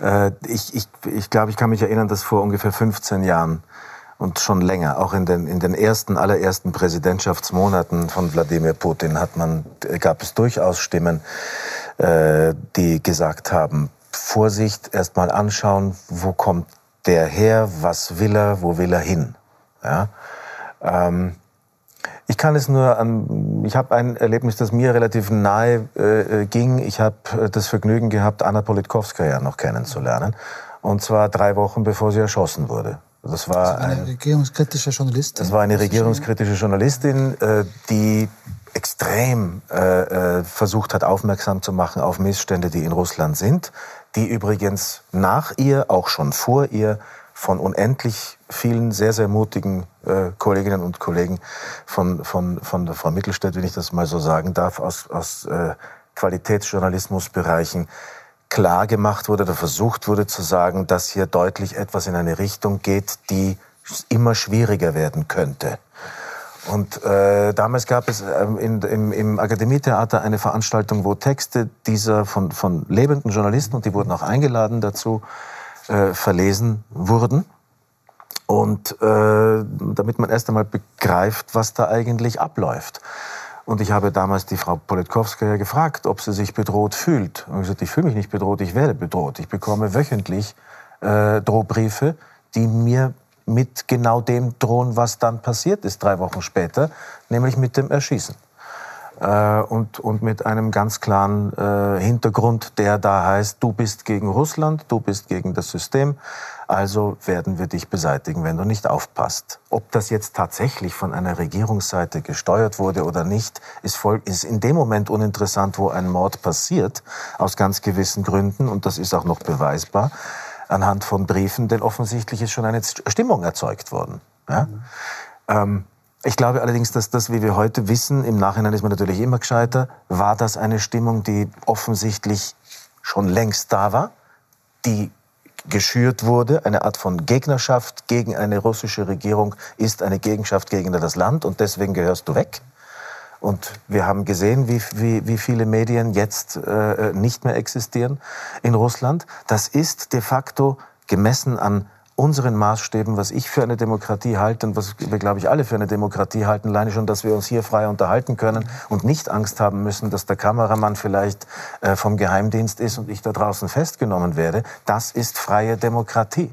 Speaker 4: Äh, ich, ich, ich glaube, ich kann mich erinnern, dass vor ungefähr 15 Jahren und schon länger, auch in den, in den ersten, allerersten Präsidentschaftsmonaten von Wladimir Putin hat man, gab es durchaus Stimmen, äh, die gesagt haben, Vorsicht, erst mal anschauen, wo kommt der her, was will er, wo will er hin. Ja? Ähm, ich kann es nur an, ich habe ein Erlebnis, das mir relativ nahe äh, äh ging. Ich habe äh, das Vergnügen gehabt, Anna Politkovskaya noch kennenzulernen. Und zwar drei Wochen bevor sie erschossen wurde.
Speaker 1: Das war, eine ein, regierungskritische Journalistin.
Speaker 4: Das war eine regierungskritische Journalistin, äh, die extrem äh, äh, versucht hat, aufmerksam zu machen auf Missstände, die in Russland sind, die übrigens nach ihr, auch schon vor ihr, von unendlich vielen sehr, sehr mutigen äh, Kolleginnen und Kollegen von, von, von der Frau Mittelstädt, wenn ich das mal so sagen darf, aus, aus äh, Qualitätsjournalismusbereichen klar gemacht wurde oder versucht wurde zu sagen, dass hier deutlich etwas in eine Richtung geht, die immer schwieriger werden könnte. Und äh, damals gab es ähm, in, im, im Akademietheater eine Veranstaltung, wo Texte dieser von, von lebenden Journalisten, und die wurden auch eingeladen dazu, äh, verlesen wurden. Und äh, damit man erst einmal begreift, was da eigentlich abläuft. Und ich habe damals die Frau Politkowskaja gefragt, ob sie sich bedroht fühlt. Und ich gesagt, ich fühle mich nicht bedroht, ich werde bedroht. Ich bekomme wöchentlich äh, Drohbriefe, die mir mit genau dem drohen, was dann passiert ist, drei Wochen später, nämlich mit dem Erschießen. Äh, und, und mit einem ganz klaren äh, Hintergrund, der da heißt, du bist gegen Russland, du bist gegen das System, also werden wir dich beseitigen, wenn du nicht aufpasst. Ob das jetzt tatsächlich von einer Regierungsseite gesteuert wurde oder nicht, ist, voll, ist in dem Moment uninteressant, wo ein Mord passiert, aus ganz gewissen Gründen, und das ist auch noch beweisbar, anhand von Briefen, denn offensichtlich ist schon eine Stimmung erzeugt worden. Ja? Mhm. Ähm, ich glaube allerdings, dass das, wie wir heute wissen, im Nachhinein ist man natürlich immer gescheiter, war das eine Stimmung, die offensichtlich schon längst da war, die geschürt wurde. Eine Art von Gegnerschaft gegen eine russische Regierung ist eine Gegenschaft gegen das Land und deswegen gehörst du weg. Und wir haben gesehen, wie, wie, wie viele Medien jetzt äh, nicht mehr existieren in Russland. Das ist de facto gemessen an unseren Maßstäben, was ich für eine Demokratie halte und was wir, glaube ich, alle für eine Demokratie halten, alleine schon, dass wir uns hier frei unterhalten können und nicht Angst haben müssen, dass der Kameramann vielleicht äh, vom Geheimdienst ist und ich da draußen festgenommen werde, das ist freie Demokratie.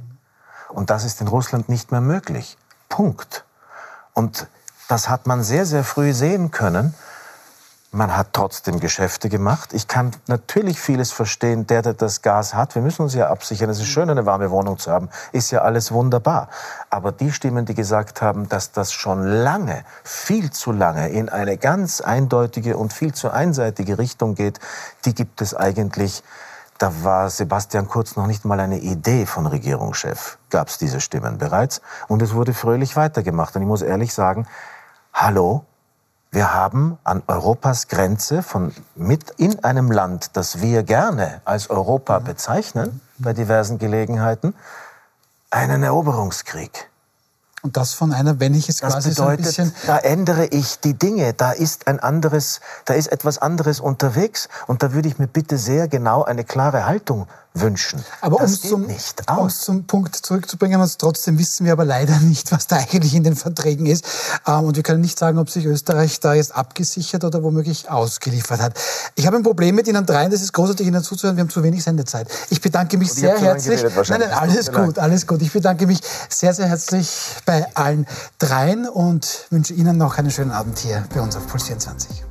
Speaker 4: Und das ist in Russland nicht mehr möglich. Punkt. Und das hat man sehr, sehr früh sehen können. Man hat trotzdem Geschäfte gemacht. Ich kann natürlich vieles verstehen, der, der das Gas hat. Wir müssen uns ja absichern. Es ist schön, eine warme Wohnung zu haben. Ist ja alles wunderbar. Aber die Stimmen, die gesagt haben, dass das schon lange, viel zu lange in eine ganz eindeutige und viel zu einseitige Richtung geht, die gibt es eigentlich. Da war Sebastian Kurz noch nicht mal eine Idee von Regierungschef. Gab es diese Stimmen bereits. Und es wurde fröhlich weitergemacht. Und ich muss ehrlich sagen, hallo, wir haben an Europas Grenze von mit in einem Land, das wir gerne als Europa bezeichnen, bei diversen Gelegenheiten, einen Eroberungskrieg.
Speaker 1: Und das von einer, wenn ich es quasi
Speaker 4: bedeutet,
Speaker 1: so ein bisschen
Speaker 4: da ändere ich die Dinge, da ist ein anderes, da ist etwas anderes unterwegs. Und da würde ich mir bitte sehr genau eine klare Haltung wünschen.
Speaker 1: Aber um es zum, zum Punkt zurückzubringen, und trotzdem wissen wir aber leider nicht, was da eigentlich in den Verträgen ist. Ähm, und wir können nicht sagen, ob sich Österreich da jetzt abgesichert oder womöglich ausgeliefert hat. Ich habe ein Problem mit Ihnen dreien, das ist großartig, Ihnen zuzuhören. Wir haben zu wenig Sendezeit. Ich bedanke mich sehr herzlich. Nein, nein, alles gut, alles gut. Ich bedanke mich sehr, sehr herzlich bei allen dreien und wünsche Ihnen noch einen schönen Abend hier bei uns auf Puls 24.